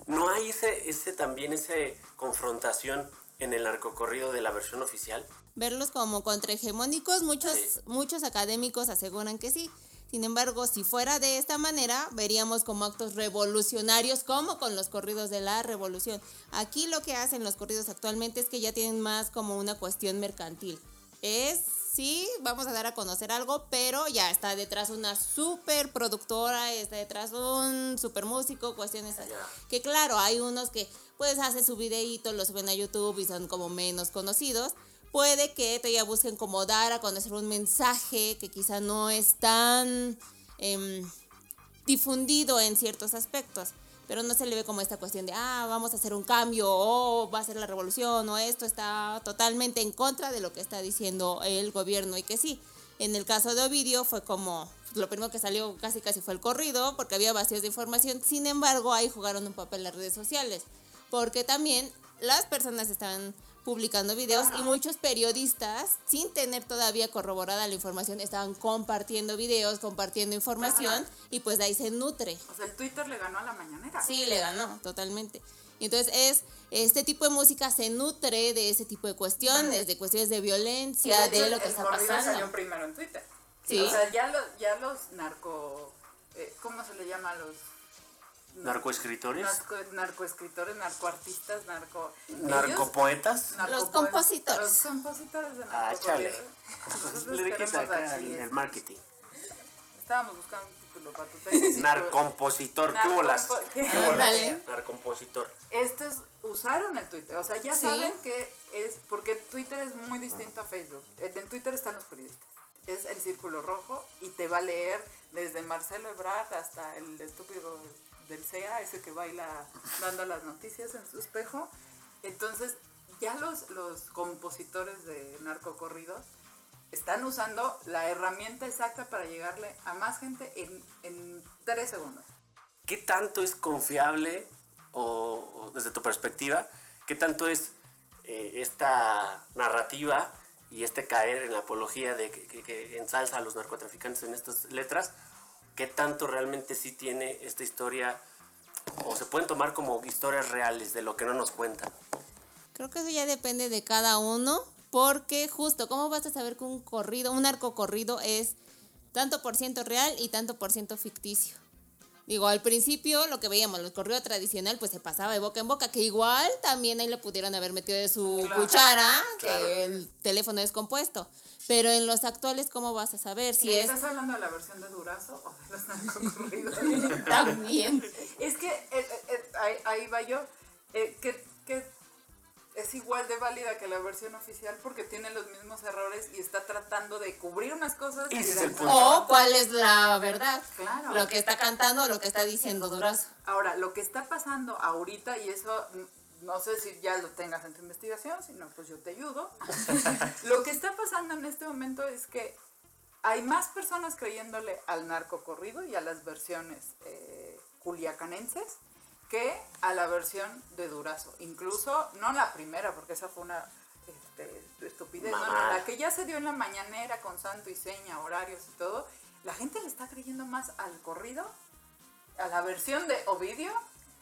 ¿No hay ese, ese también esa confrontación en el narcocorrido de la versión oficial? verlos como contrahegemónicos, muchos, Sí. muchos académicos aseguran que sí. Sin embargo, si fuera de esta manera, veríamos como actos revolucionarios, como con los corridos de la revolución. Aquí lo que hacen los corridos actualmente es que ya tienen más como una cuestión mercantil. Es, sí, vamos a dar a conocer algo, pero ya está detrás una super productora, está detrás un super músico, cuestiones así. Que claro, hay unos que pues hacen su videíto, lo suben a YouTube y son como menos conocidos. Puede que todavía busquen como dar a conocer un mensaje que quizá no es tan em, difundido en ciertos aspectos, pero no se le ve como esta cuestión de, ah, vamos a hacer un cambio, o va a ser la revolución, o esto está totalmente en contra de lo que está diciendo el gobierno, y que sí, en el caso de Ovidio fue como, lo primero que salió casi casi fue el corrido, porque había vacíos de información, sin embargo, ahí jugaron un papel las redes sociales, porque también las personas estaban publicando videos y muchos periodistas, sin tener todavía corroborada la información, estaban compartiendo videos, compartiendo información y pues de ahí se nutre. O sea, el Twitter le ganó a la mañanera. Sí, le ganó totalmente. Y entonces es, este tipo de música se nutre de ese tipo de cuestiones, de cuestiones de violencia, de lo que el está corrido salió pasando. primero en Twitter. Sí. O sea, ya los, ya los narco... eh, ¿Cómo se le llama a los...? ¿Narcoescritores? Narco, narcoescritores, narcoartistas, narco... ¿Narcopoetas? ellos- Los compositores. Los compositores de Ah, chale. Le dije el, marketing. Estábamos buscando un título para tu tesis. Narcompositor, ¿qué bolas? Narcompositor. Estos usaron el Twitter, o sea, ya Sí. saben que es porque Twitter es muy distinto a Facebook. En en Twitter están los periodistas. Es el círculo rojo y te va a leer desde Marcelo Ebrard hasta el estúpido del CEA, ese que baila dando las noticias en su espejo. Entonces, ya los, los compositores de narcocorridos están usando la herramienta exacta para llegarle a más gente en, en tres segundos. ¿Qué tanto es confiable, o, desde tu perspectiva, qué tanto es eh, esta narrativa y este caer en la apología de que ensalza a los narcotraficantes en estas letras? ¿Qué tanto realmente sí tiene esta historia, o se pueden tomar como historias reales de lo que no nos cuentan? Creo que eso ya depende de cada uno, porque justo, ¿cómo vas a saber que un corrido, un arco corrido es tanto por ciento real y tanto por ciento ficticio? Digo, al principio lo que veíamos, el correo tradicional, pues se pasaba de boca en boca, que igual también ahí le pudieron haber metido de su cuchara, que el teléfono es compuesto. Pero en los actuales, ¿cómo vas a saber si es ¿Estás hablando de la versión de Durazo o de los narcocorridos? *laughs* también? es que eh, eh, eh, ahí, ahí va yo, eh, que, que es igual de válida que la versión oficial porque tiene los mismos errores y está tratando de cubrir unas cosas. y Ese es de- el punto. O cuál es la verdad. Claro. Lo que está cantando o lo que está diciendo Durazo. Ahora, lo que está pasando ahorita, y eso no sé si ya lo tengas en tu investigación, si no, pues yo te ayudo. *laughs* lo que está pasando en este momento es que hay más personas creyéndole al narco corrido y a las versiones eh, culiacanenses que a la versión de Durazo. Incluso, no la primera, porque esa fue una este, estupidez, ¿no? La que ya se dio en la mañanera con santo y seña, horarios y todo. La gente le está creyendo más al corrido a la versión de Ovidio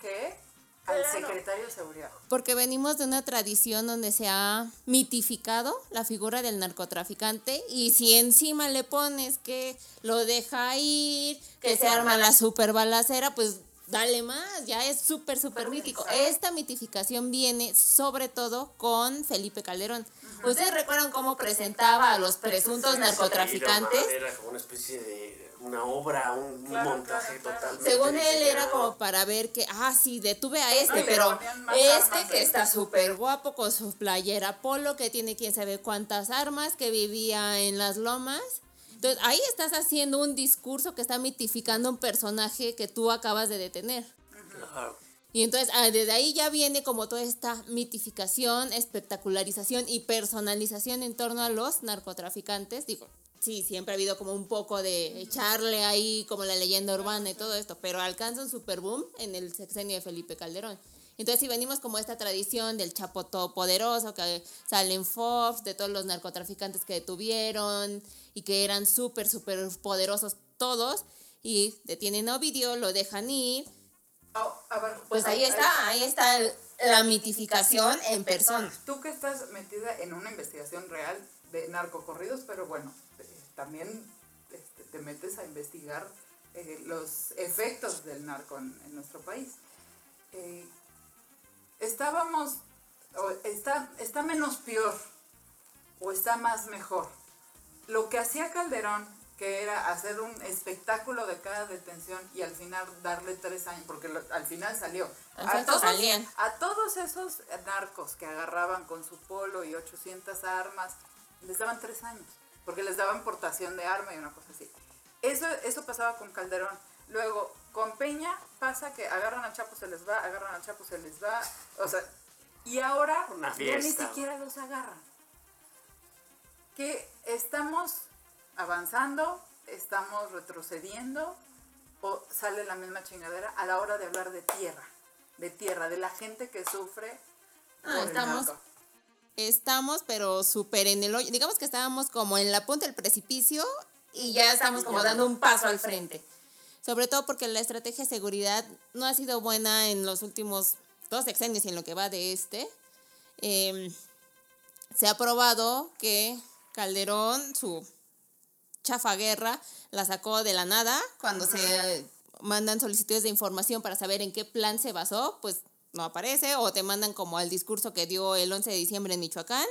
que al secretario de seguridad. Porque venimos de una tradición donde se ha mitificado la figura del narcotraficante y si encima le pones que lo deja ir, que se arma la super balacera, pues dale más, ya es súper, súper mítico. Esta mitificación viene sobre todo con Felipe Calderón. ¿Ustedes recuerdan cómo presentaba a los presuntos narcotraficantes? Era como una especie de una obra, un, Claro, montaje claro, claro. totalmente. Según él era como para ver que, ah, sí, detuve a este, pero este que de- está súper guapo con su playera polo, que tiene quién sabe cuántas armas, que vivía en las lomas. Entonces, ahí estás haciendo un discurso que está mitificando un personaje que tú acabas de detener. Claro. Y entonces ah, desde ahí ya viene como toda esta mitificación, espectacularización y personalización en torno a los narcotraficantes. Digo, sí, siempre ha habido como un poco de echarle ahí como la leyenda urbana y todo esto, pero alcanza un super boom en el sexenio de Felipe Calderón. Entonces, si venimos como esta tradición del Chapo Todopoderoso, que salen Fox, de todos los narcotraficantes que detuvieron y que eran súper, súper poderosos todos, y detienen a Ovidio, lo dejan ir, Ah, a ver, pues ahí está, ahí está la mitificación en persona. Tú que estás metida en una investigación real de narcocorridos, pero bueno, eh, también este, te metes a investigar eh, los efectos del narco en, en nuestro país. Eh, estábamos, o está, está menos peor o está más mejor. Lo que hacía Calderón, que era hacer un espectáculo de cada detención y al final darle tres años, porque lo- al final salió. A todos, salían. a todos esos narcos que agarraban con su polo y 800 armas, les daban tres años, porque les daban portación de arma y una cosa así. Eso, eso pasaba con Calderón. Luego, con Peña pasa que agarran al Chapo, se les va, agarran al Chapo, se les va. O sea, y ahora Una ya ni siquiera los agarran. Que estamos avanzando, estamos retrocediendo, o sale la misma chingadera a la hora de hablar de tierra, de tierra, de la gente que sufre. Ah, por el estamos- narco. Estamos, pero súper en el hoyo. Digamos que estábamos como en la punta del precipicio y ya estamos como dando un paso al frente. Sobre todo porque la estrategia de seguridad no ha sido buena en los últimos dos sexenios y en lo que va de este. Em, se ha probado que Calderón, su chafa guerra, la sacó de la nada cuando se mandan solicitudes de información para saber en qué plan se basó, pues no aparece o te mandan como al discurso que dio el 11 de diciembre en Michoacán.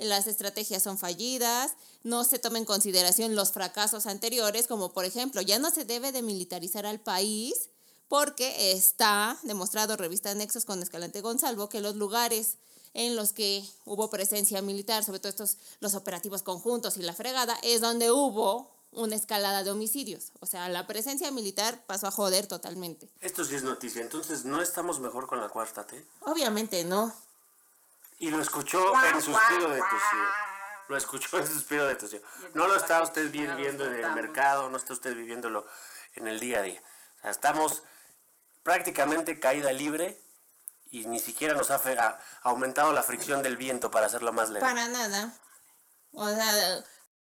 Las estrategias son fallidas, no se toma en consideración los fracasos anteriores, como por ejemplo, ya no se debe de militarizar al país porque está demostrado revista Nexos con Escalante Gonzalvo que los lugares en los que hubo presencia militar, sobre todo estos los operativos conjuntos y la fregada, es donde hubo una escalada de homicidios. O sea, la presencia militar pasó a joder totalmente. Esto sí es noticia. Entonces, ¿no estamos mejor con la cuarta T? Obviamente no. Y lo escuchó en suspiro de tusión. Lo escuchó en suspiro de tusión. No lo está usted bien viendo en el mercado, no está usted viviéndolo en el día a día. O sea, estamos prácticamente caída libre y ni siquiera nos ha aumentado la fricción del viento para hacerlo más leve. Para nada. O sea,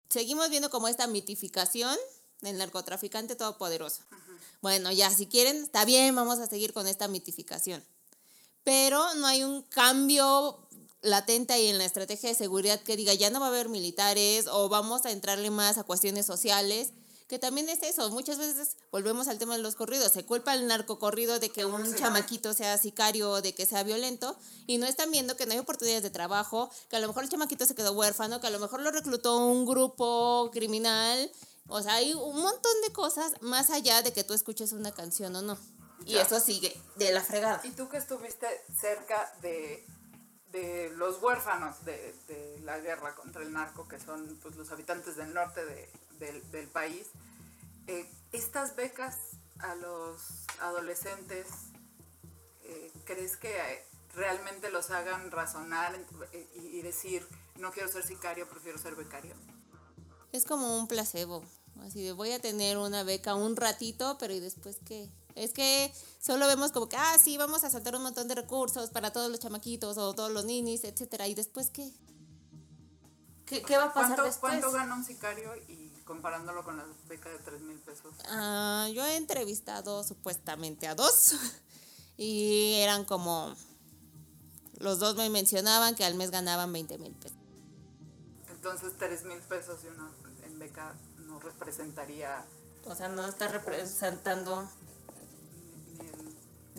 seguimos viendo como esta mitificación del narcotraficante todopoderoso. Bueno, ya, si quieren, está bien, vamos a seguir con esta mitificación. Pero no hay un cambio latente ahí en la estrategia de seguridad que diga ya no va a haber militares o vamos a entrarle más a cuestiones sociales Que también es eso, muchas veces volvemos al tema de los corridos, se culpa al narcocorrido de que un chamaquito sea sicario o de que sea violento y no están viendo que no hay oportunidades de trabajo, que a lo mejor el chamaquito se quedó huérfano, que a lo mejor lo reclutó un grupo criminal, o sea, hay un montón de cosas más allá de que tú escuches una canción o no. Y eso sigue de la fregada. Y tú que estuviste cerca de, de los huérfanos de, de la guerra contra el narco, que son pues, los habitantes del norte de- del, país, eh, estas becas a los adolescentes, eh, ¿crees que realmente los hagan razonar eh, y decir, no quiero ser sicario, prefiero ser becario? Es como un placebo. Así de voy a tener una beca un ratito, pero ¿y después qué? Es que solo vemos como que, ah, sí, vamos a soltar un montón de recursos para todos los chamaquitos o todos los ninis, etcétera. ¿Y después qué? ¿Qué, qué va a pasar ¿Cuánto, después? ¿Cuánto gana un sicario y comparándolo con la beca de 3 mil pesos? Ah, yo he entrevistado supuestamente a dos *laughs* y eran como, los dos me mencionaban que al mes ganaban 20 mil pesos. Entonces 3 mil pesos y una en beca no representaría O sea, no está representando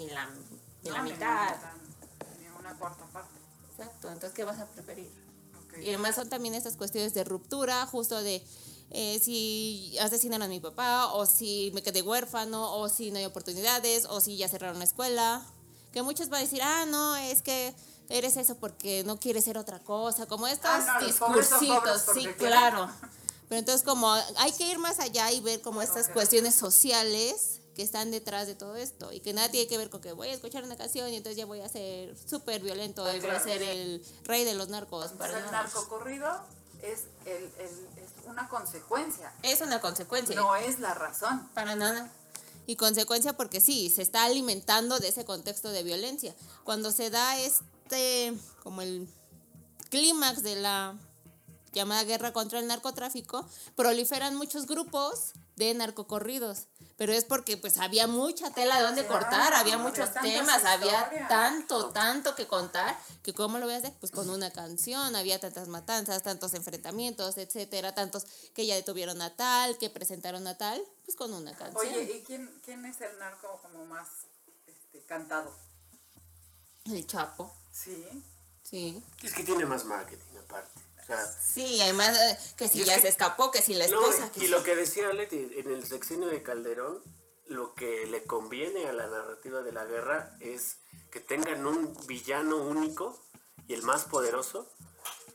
ni la, ni no, la mitad. ni una cuarta parte. Exacto, entonces ¿qué vas a preferir? Ok. Y además son también estas cuestiones de ruptura, justo de eh, si asesinaron a mi papá, o si me quedé huérfano, o si no hay oportunidades, o si ya cerraron la escuela. Que muchos van a decir, ah, no, es que eres eso porque no quieres ser otra cosa, como estos Ah, no, discursitos, sí, claro. Pero entonces como hay que ir más allá y ver como estas cuestiones sociales que están detrás de todo esto y que nada tiene que ver con que voy a escuchar una canción y entonces ya voy a ser súper violento y voy a ser el rey de los narcos. O Para sea, el narcocorrido es, el, el- es una consecuencia, Es una consecuencia. no es la razón. Para nada. Y consecuencia porque sí, se está alimentando de ese contexto de violencia. Cuando se da este, como el clímax de la llamada guerra contra el narcotráfico, proliferan muchos grupos de narcocorridos. Pero es porque pues había mucha tela de donde cortar, había muchos temas, había tanto, tanto que contar, que cómo lo voy a hacer, pues con una canción, había tantas matanzas, tantos enfrentamientos, etcétera, tantos que ya detuvieron a tal, que presentaron a tal, pues con una canción. Oye, ¿y quién, quién es el narco como más este, cantado? El Chapo, Sí. sí. Es que tiene más marketing aparte. Sea, Sí, además eh, que si ya que- se escapó, que si la no, esposa. que y lo que decía Leti, en el sexenio de Calderón, lo que le conviene a la narrativa de la guerra es que tengan un villano único y el más poderoso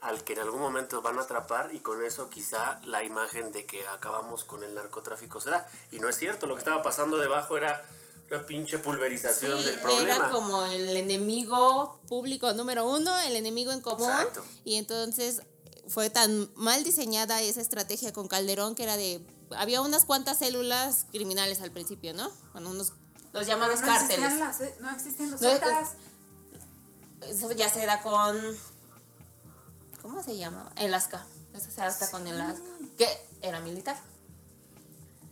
al que en algún momento van a atrapar y con eso quizá la imagen de que acabamos con el narcotráfico será. Y no es cierto, lo que estaba pasando debajo era una pinche pulverización Sí, del problema. era como el enemigo público número uno, el enemigo en común. Exacto. Y entonces fue tan mal diseñada esa estrategia con Calderón que era de. Había unas cuantas células criminales al principio, ¿no? Bueno, unos. Los llamados no cárteles. Existían las, eh, no existían los No, Zetas. Eso ya se da con. ¿Cómo se llama? El Asca. Eso se da hasta con el Asca. Que era militar.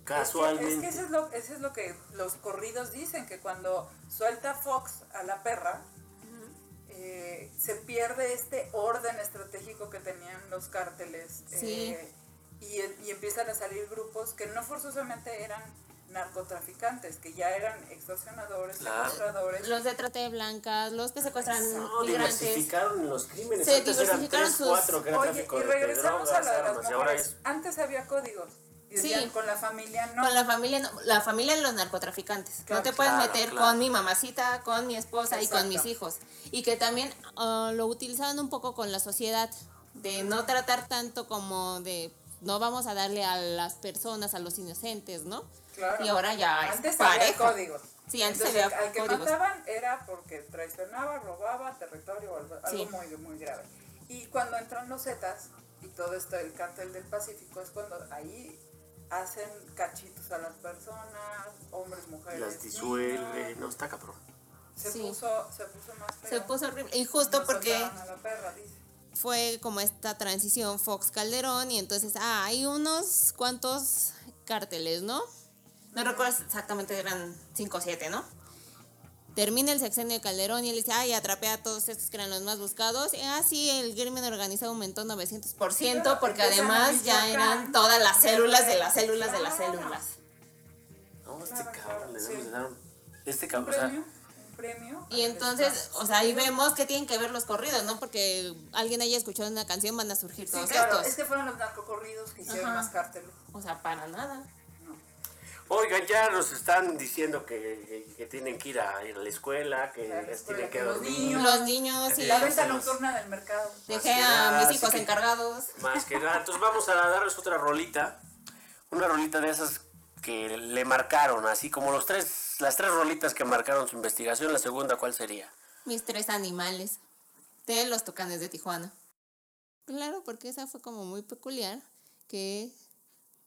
Casualmente. Es que eso es, lo, eso es lo que los corridos dicen, que cuando suelta Fox a la perra, eh, se pierde este orden estratégico que tenían los cárteles. Sí. eh, y, y empiezan a salir grupos que no forzosamente eran narcotraficantes, que ya eran extorsionadores, Claro. secuestradores. Los de trata de blancas, los que secuestran No, migrantes. diversificaron los crímenes. Se Antes eran diversificaron tres, sus- cuatro, que era Oye, y de regresamos drogas, a la de las mujeres. es Antes había códigos. Y decían, Sí. con la familia no. Con la familia, no- la familia de los narcotraficantes. Claro, no te puedes claro, meter claro. con mi mamacita, con mi esposa y con Exacto. mis hijos. Y que también ah, lo utilizaban un poco con la sociedad, de no tratar tanto como de no vamos a darle a las personas, a los inocentes, ¿no? Claro. Y ahora ya es Antes había parejo. códigos. Sí, antes Entonces, había al que códigos. mataban era porque traicionaba, robaba territorio algo Sí. muy, muy grave. Y cuando entran los Zetas y todo esto, el cártel del Pacífico, es cuando ahí hacen cachitos a las personas, hombres, mujeres. las disuelve. niños. No, está cabrón. Se, Sí. puso, se puso más feo. Se puso horrible. Y justo Nos porque soltaron a la perra, dice. fue como esta transición Fox Calderón y entonces, ah, hay unos cuantos cárteles, ¿no? No recuerdo exactamente, eran 5 o 7, ¿no? Termina el sexenio de Calderón y él dice, ay, atrapé a todos estos que eran los más buscados. Y así el crimen organizado aumentó 900% porque además ya eran todas las células de las células de las células. No, este cabrón le un- Este cabrón, o sea, premio, un premio. Y entonces, o sea, ahí vemos que tienen que ver los corridos, ¿no? Porque alguien haya escuchado una canción, van a surgir Sí, todos claro, estos. es que fueron los narcocorridos que hicieron Ajá. más cárteles. O sea, para nada. Oigan, ya nos están diciendo que, que- que tienen que ir a, ir a la escuela, que la les escuela, tienen que que los dormir. niños- Los niños y La venta nocturna del mercado. dejé a mis hijos encargados. Más que nada. Entonces vamos a darles otra rolita. Una rolita de esas que le marcaron, así como los tres, las tres rolitas que marcaron su investigación. La segunda, ¿cuál sería? Mis tres animales de los tucanes de Tijuana. Claro, porque esa fue como muy peculiar, que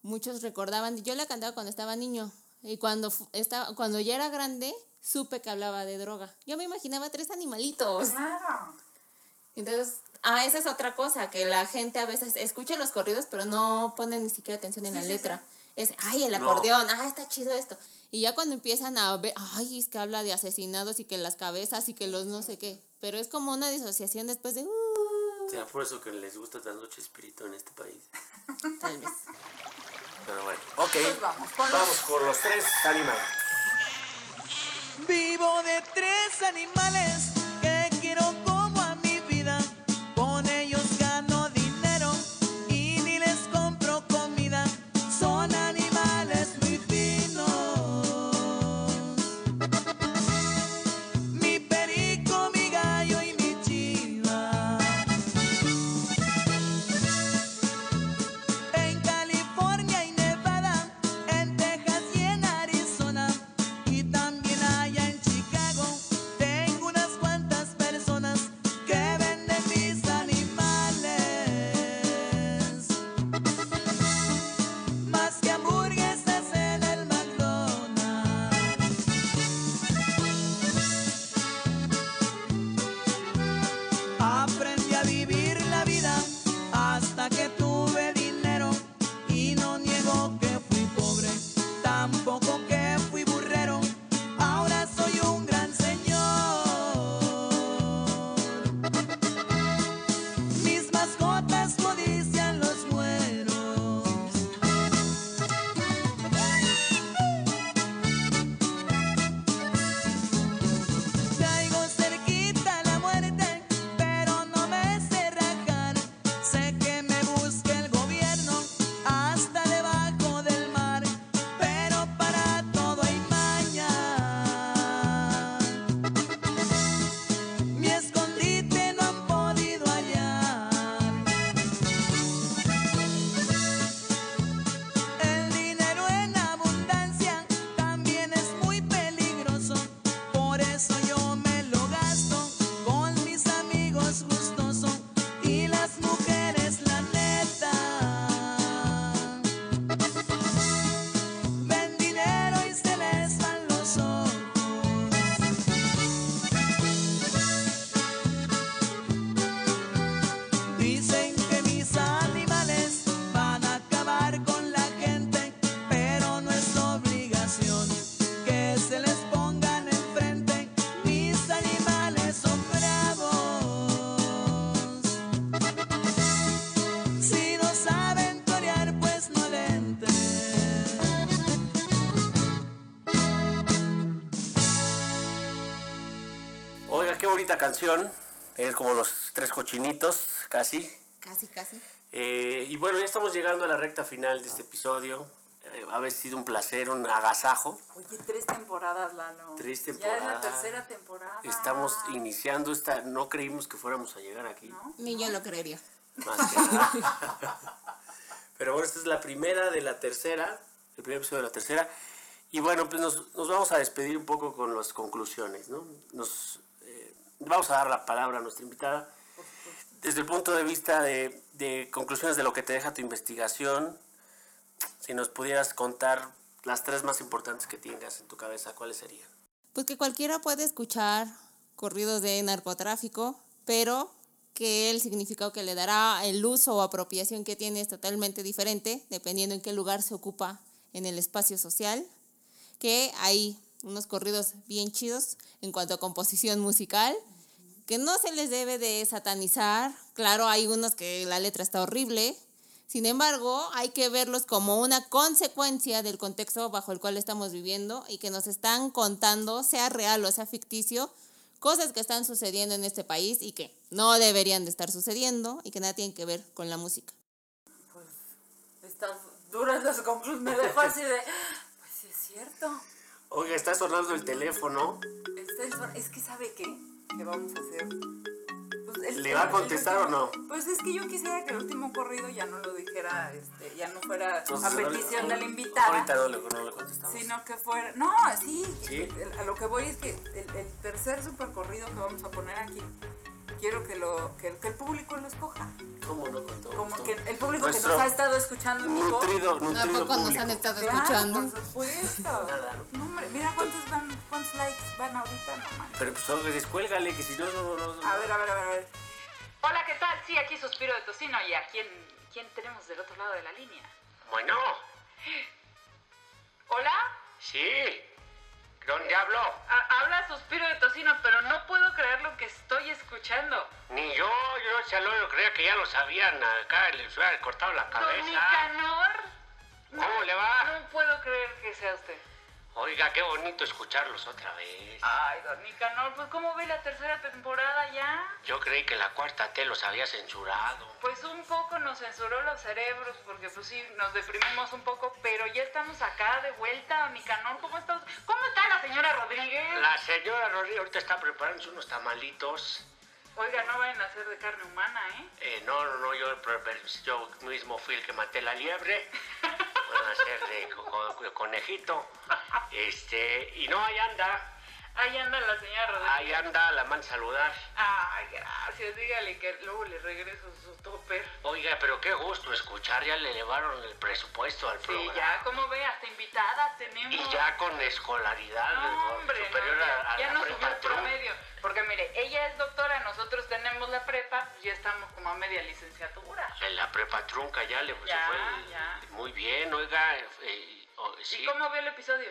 muchos recordaban. Yo la cantaba cuando estaba niño y cuando, estaba, cuando ya era grande supe que hablaba de droga. Yo me imaginaba tres animalitos. Claro. Entonces, ah, esa es otra cosa, que la gente a veces escucha los corridos, pero no pone ni siquiera atención en la letra. Es, ay, el No. acordeón, ah, está chido esto. Y ya cuando empiezan a ver, ay, es que habla de asesinados y que las cabezas y que los no sé qué. Pero es como una disociación después de, uh, sea, por eso que les gusta tanto Chespirito en este país. tal vez. Pero bueno, ok. Pues vamos con los- Vamos con los tres animales. Vivo de tres animales Canción. Es como los tres cochinitos, casi. Casi, casi. Eh, y bueno, ya estamos llegando a la recta final de este episodio. Eh, ha sido un placer, un agasajo. Oye, tres temporadas, Lalo. Tres Ya es temporadas. la tercera temporada. Estamos iniciando esta. No creímos que fuéramos a llegar aquí. Ni yo lo creería. Más que nada. *laughs* Pero bueno, esta es la primera de la tercera, el primer episodio de la tercera. Y bueno, pues nos, nos vamos a despedir un poco con las conclusiones, ¿no? Nos vamos a dar la palabra a nuestra invitada. Desde el punto de vista de, de conclusiones de lo que te deja tu investigación, si nos pudieras contar las tres más importantes que tengas en tu cabeza, ¿cuáles serían? Pues que cualquiera puede escuchar corridos de narcotráfico, pero que el significado que le dará el uso o apropiación que tiene es totalmente diferente, dependiendo en qué lugar se ocupa en el espacio social, que hay unos corridos bien chidos en cuanto a composición musical, que no se les debe de satanizar. Claro, hay unos que la letra está horrible. Sin embargo, hay que verlos como una consecuencia del contexto bajo el cual estamos viviendo y que nos están contando, sea real o sea ficticio, cosas que están sucediendo en este país y que no deberían de estar sucediendo y que nada tienen que ver con la música. Estas duras las conclusiones me dejó así de. Pues sí, es cierto. Oiga, está sonando el teléfono. Es que, ¿sabe qué? ¿Qué vamos a hacer? Pues, el- ¿Le va a contestar o no? Pues es que yo quisiera que el último corrido ya no lo dijera, este, ya no fuera Entonces, a no le- petición de la invitada. Ahorita no le, no le contestamos. Sino que fuera. No, sí. ¿Sí? el- A lo que voy es que el, el tercer supercorrido que vamos a poner aquí, quiero que, lo, que, que el público lo escoja. ¿Cómo no? Con todo Como gusto. que el público que nos ha estado escuchando. Nutrido, ¿A nutrido poco nos han estado Claro, escuchando? por supuesto. *laughs* Nada. No, hombre, mira cuántos, van, cuántos likes van ahorita, no manches. Pero pues oiga, descuélgale, que si no, no, no, no. A ver, a ver, a ver, a ver. Hola, ¿qué tal? Sí, aquí Suspiro de Tocino. ¿Y a quién, quién tenemos del otro lado de la línea? Bueno, ¿Hola? sí. ¿Dónde habló? Ha- habla Suspiro de Tocino, pero no puedo creer lo que estoy escuchando. Ni yo, yo ya lo creía que ya lo sabían acá, les hubiera cortado la Don cabeza. Nicanor. ¿Cómo le va? No puedo creer que sea usted. Oiga, qué bonito escucharlos otra vez. Ay, Don Nicanor, pues ¿cómo ve la tercera temporada ya? Yo creí que la cuarta T los había censurado. Pues un poco nos censuró los cerebros porque pues sí, nos deprimimos un poco, pero ya estamos acá de vuelta, Don Nicanor. ¿Cómo está, usted? ¿Cómo está la señora Rodríguez? La señora Rodríguez ahorita está preparándose unos tamalitos. Oiga, no vayan a ser de carne humana, ¿eh? Eh, no, no, no, yo, yo mismo fui el que maté la liebre. *laughs* Van a ser de co- co- de conejito. Este, y no, ahí anda. Ahí anda la señora Rodríguez. Ahí anda, la man saludar. Ay, gracias. Dígale que luego le regreso su topper. Oiga, pero qué gusto escuchar, ya le elevaron el presupuesto al Sí, programa. ya, como ve, hasta invitadas tenemos. Y ya con escolaridad No, hombre, superior no, ya, a, a ya la subió prepa el promedio. Porque mire, ella es doctora, nosotros tenemos la prepa, pues ya estamos como a media licenciatura. En la prepa trunca ya le se Ya, fue ya. muy bien, oiga. eh, oh, sí, ¿Y cómo vio el episodio?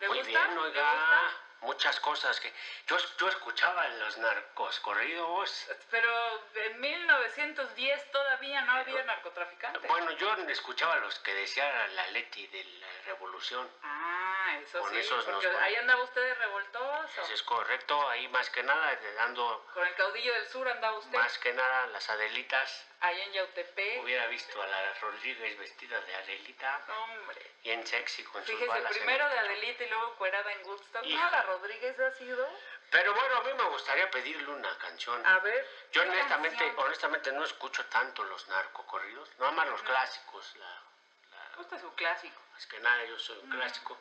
¿Le muy gusta? bien, ¿Le oiga. gusta? Muchas cosas que yo, yo escuchaba en los narcos corridos. Pero en 1910 todavía no había narcotraficantes. Bueno, yo escuchaba los que decían la Leti de la revolución. Ah, eso Con sí, esos nos porque con- ahí andaba usted de revoltoso. Eso es correcto, ahí más que nada, dando Con el caudillo del sur andaba usted. más que nada las Adelitas. Allá en Yautepec. Hubiera visto a la Rodríguez vestida de Adelita, Hombre. bien sexy con sus Fíjese, balas. en primero de. Adelita y luego cuerada en Woodstock. No, la Rodríguez ha sido. Pero bueno, a mí me gustaría pedirle una canción. A ver. Yo ¿qué honestamente, canción? honestamente no escucho tanto los narcocorridos, nada más los clásicos, la, la- Gusta su clásico. más que nada yo soy un clásico.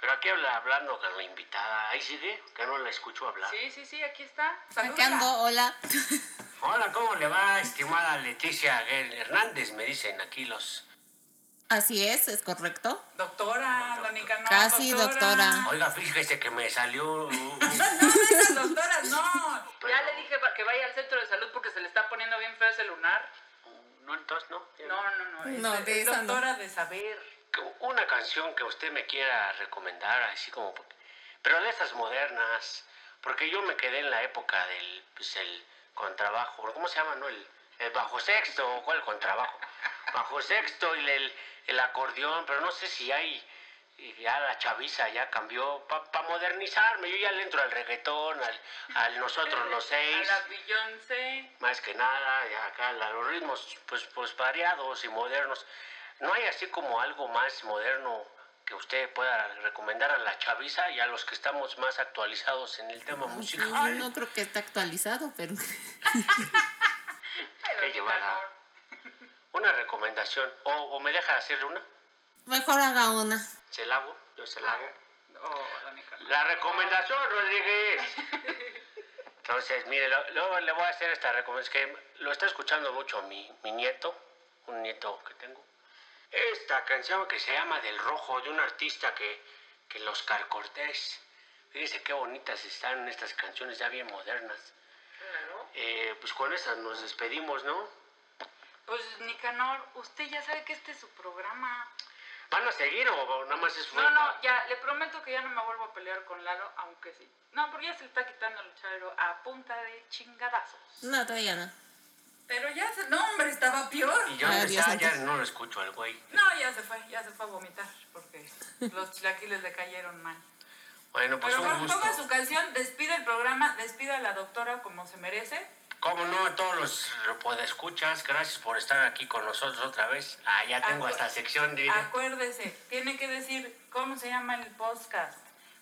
Pero aquí habla, hablando con la invitada, ahí sigue, que no la escucho hablar. Sí, sí, sí, aquí está. Acá Salúdala. ando, hola. Hola, ¿cómo le va, estimada Leticia Hernández? Me dicen aquí los... Así es, es correcto. Doctora, Donica, no. Casi, doctora. Oiga, fíjese que me salió... *laughs* No, esas doctoras, no. Pero- Ya le dije que vaya al centro de salud porque se le está poniendo bien feo ese lunar. no, entonces no. No, no, no. Es, No, de es no. doctora de saber. Una canción que usted me quiera recomendar, así como... Pero de esas modernas, porque yo me quedé en la época del pues, el contrabajo, ¿cómo se llama, no? El, el bajo sexto, ¿cuál contrabajo? Bajo sexto y el, el acordeón, pero no sé si hay... Ya la chaviza ya cambió para modernizarme. Yo ya le entro al reggaetón, al, al nosotros los *laughs* A seis. la Beyoncé. Más que nada, ya acá la- los ritmos pues, pues variados y modernos. ¿No hay así como algo más moderno que usted pueda recomendar a la chaviza y a los que estamos más actualizados en el tema Sí, musical? no creo que está actualizado, pero *laughs* Que no. una recomendación. O, o me deja hacerle una, mejor haga una. se la hago, yo se la hago. No. La recomendación, Rodríguez. Entonces, mire, luego le voy a hacer esta recomendación. que lo está escuchando mucho mi, mi nieto, un nieto que tengo. Esta canción que se llama Del Rojo, de un artista que, que los Oscar Cortés. Fíjese qué bonitas están estas canciones ya bien modernas. Eh, pues con esas nos despedimos, ¿no? Pues, Nicanor, usted ya sabe que este es su programa. ¿Van a seguir o nada más es No, no, ya, le prometo que ya no me vuelvo a pelear con Lalo, aunque sí. No, porque ya se le está quitando el chavero a punta de chingadazos. No, todavía no. Pero ya se... No, hombre, estaba peor. Y yo ah, ya no lo escucho al güey. No, ya se fue, ya se fue a vomitar, porque los chilaquiles le cayeron mal. Bueno, pues Pero un gusto. ponga su canción, despide el programa, despide a la doctora como se merece. Como no, a todos los escuchas, gracias por estar aquí con nosotros otra vez. Ah, ya tengo Acu- esta sección de... Acuérdese, tiene que decir cómo se llama el podcast,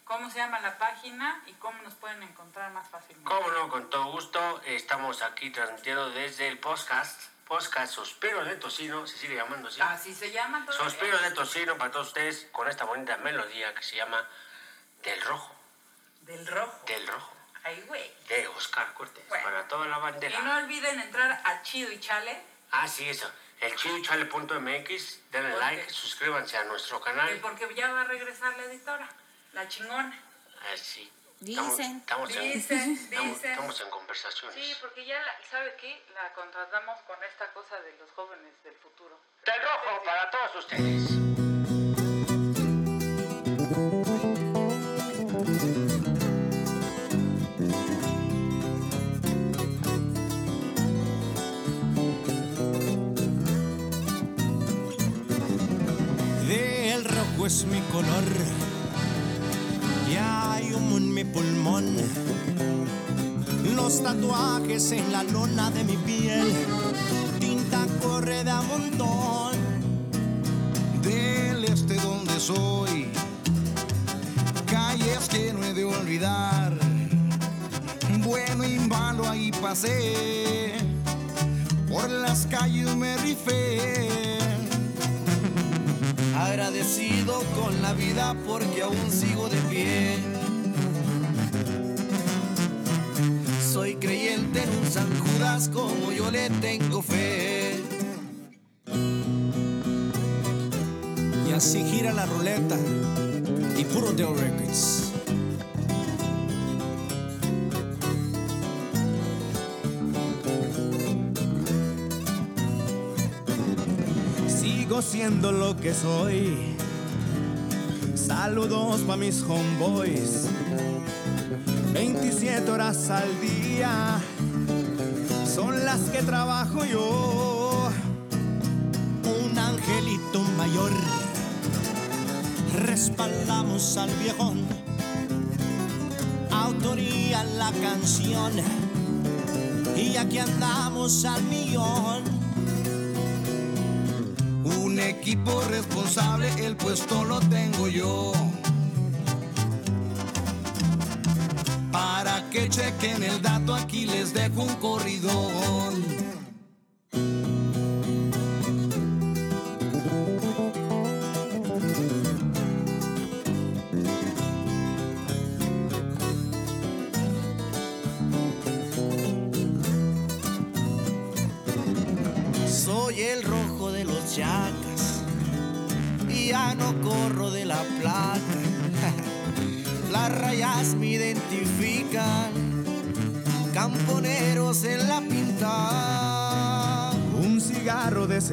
cómo se llama la página y cómo nos pueden encontrar más fácilmente. Cómo no, con todo gusto. Estamos aquí transmitiendo desde el podcast. Podcast Suspiro de Tocino, se sigue llamando así. Así se llama todo. Suspiro de Tocino para todos ustedes con esta bonita melodía que se llama Del Rojo, Del rojo. Del Rojo, Ay, güey. de Oscar Cortés, Bueno. para toda la bandera. Y no olviden entrar a Chido y Chale, Ah, sí, eso. El chidochale.mx, denle ¿Por like, suscríbanse a nuestro canal. porque ya va a regresar la editora, la chingona. Ah, sí. Dicen. Estamos, estamos en, Dicen, estamos- dicen. estamos en conversaciones. Sí, porque ya, la- ¿sabe qué? La contratamos con esta cosa de los jóvenes del futuro. Del Rojo para todos ustedes. Del rojo es mi color humo en mi pulmón. Los tatuajes en la lona de mi piel, tinta corre de a montón. del este donde soy, calles que no he de olvidar. Bueno y malo ahí pasé, por las calles me rifé. Agradecido con la vida porque aún sigo de pie. Soy creyente en un San Judas como yo le tengo fe. Y así gira la ruleta y puro Deo Records. Sigo siendo lo que soy. Saludos pa' mis homeboys. 27 horas al día son las que trabajo yo. Un angelito mayor. Respaldamos al viejón. Autoría la canción. Y aquí andamos al millón. Un equipo responsable, el puesto lo tengo yo. Chequen el dato, aquí les dejo un corridón.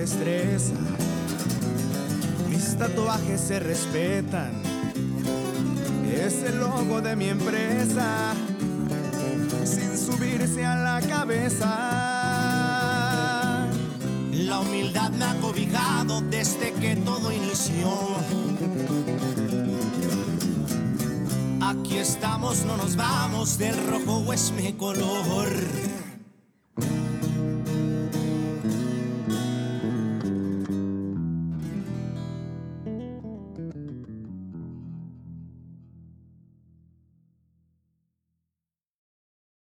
Desestresa, mis tatuajes se respetan. Es el logo de mi empresa, sin subirse a la cabeza. La humildad me ha cobijado desde que todo inició. Aquí estamos, no nos vamos, del rojo es mi color.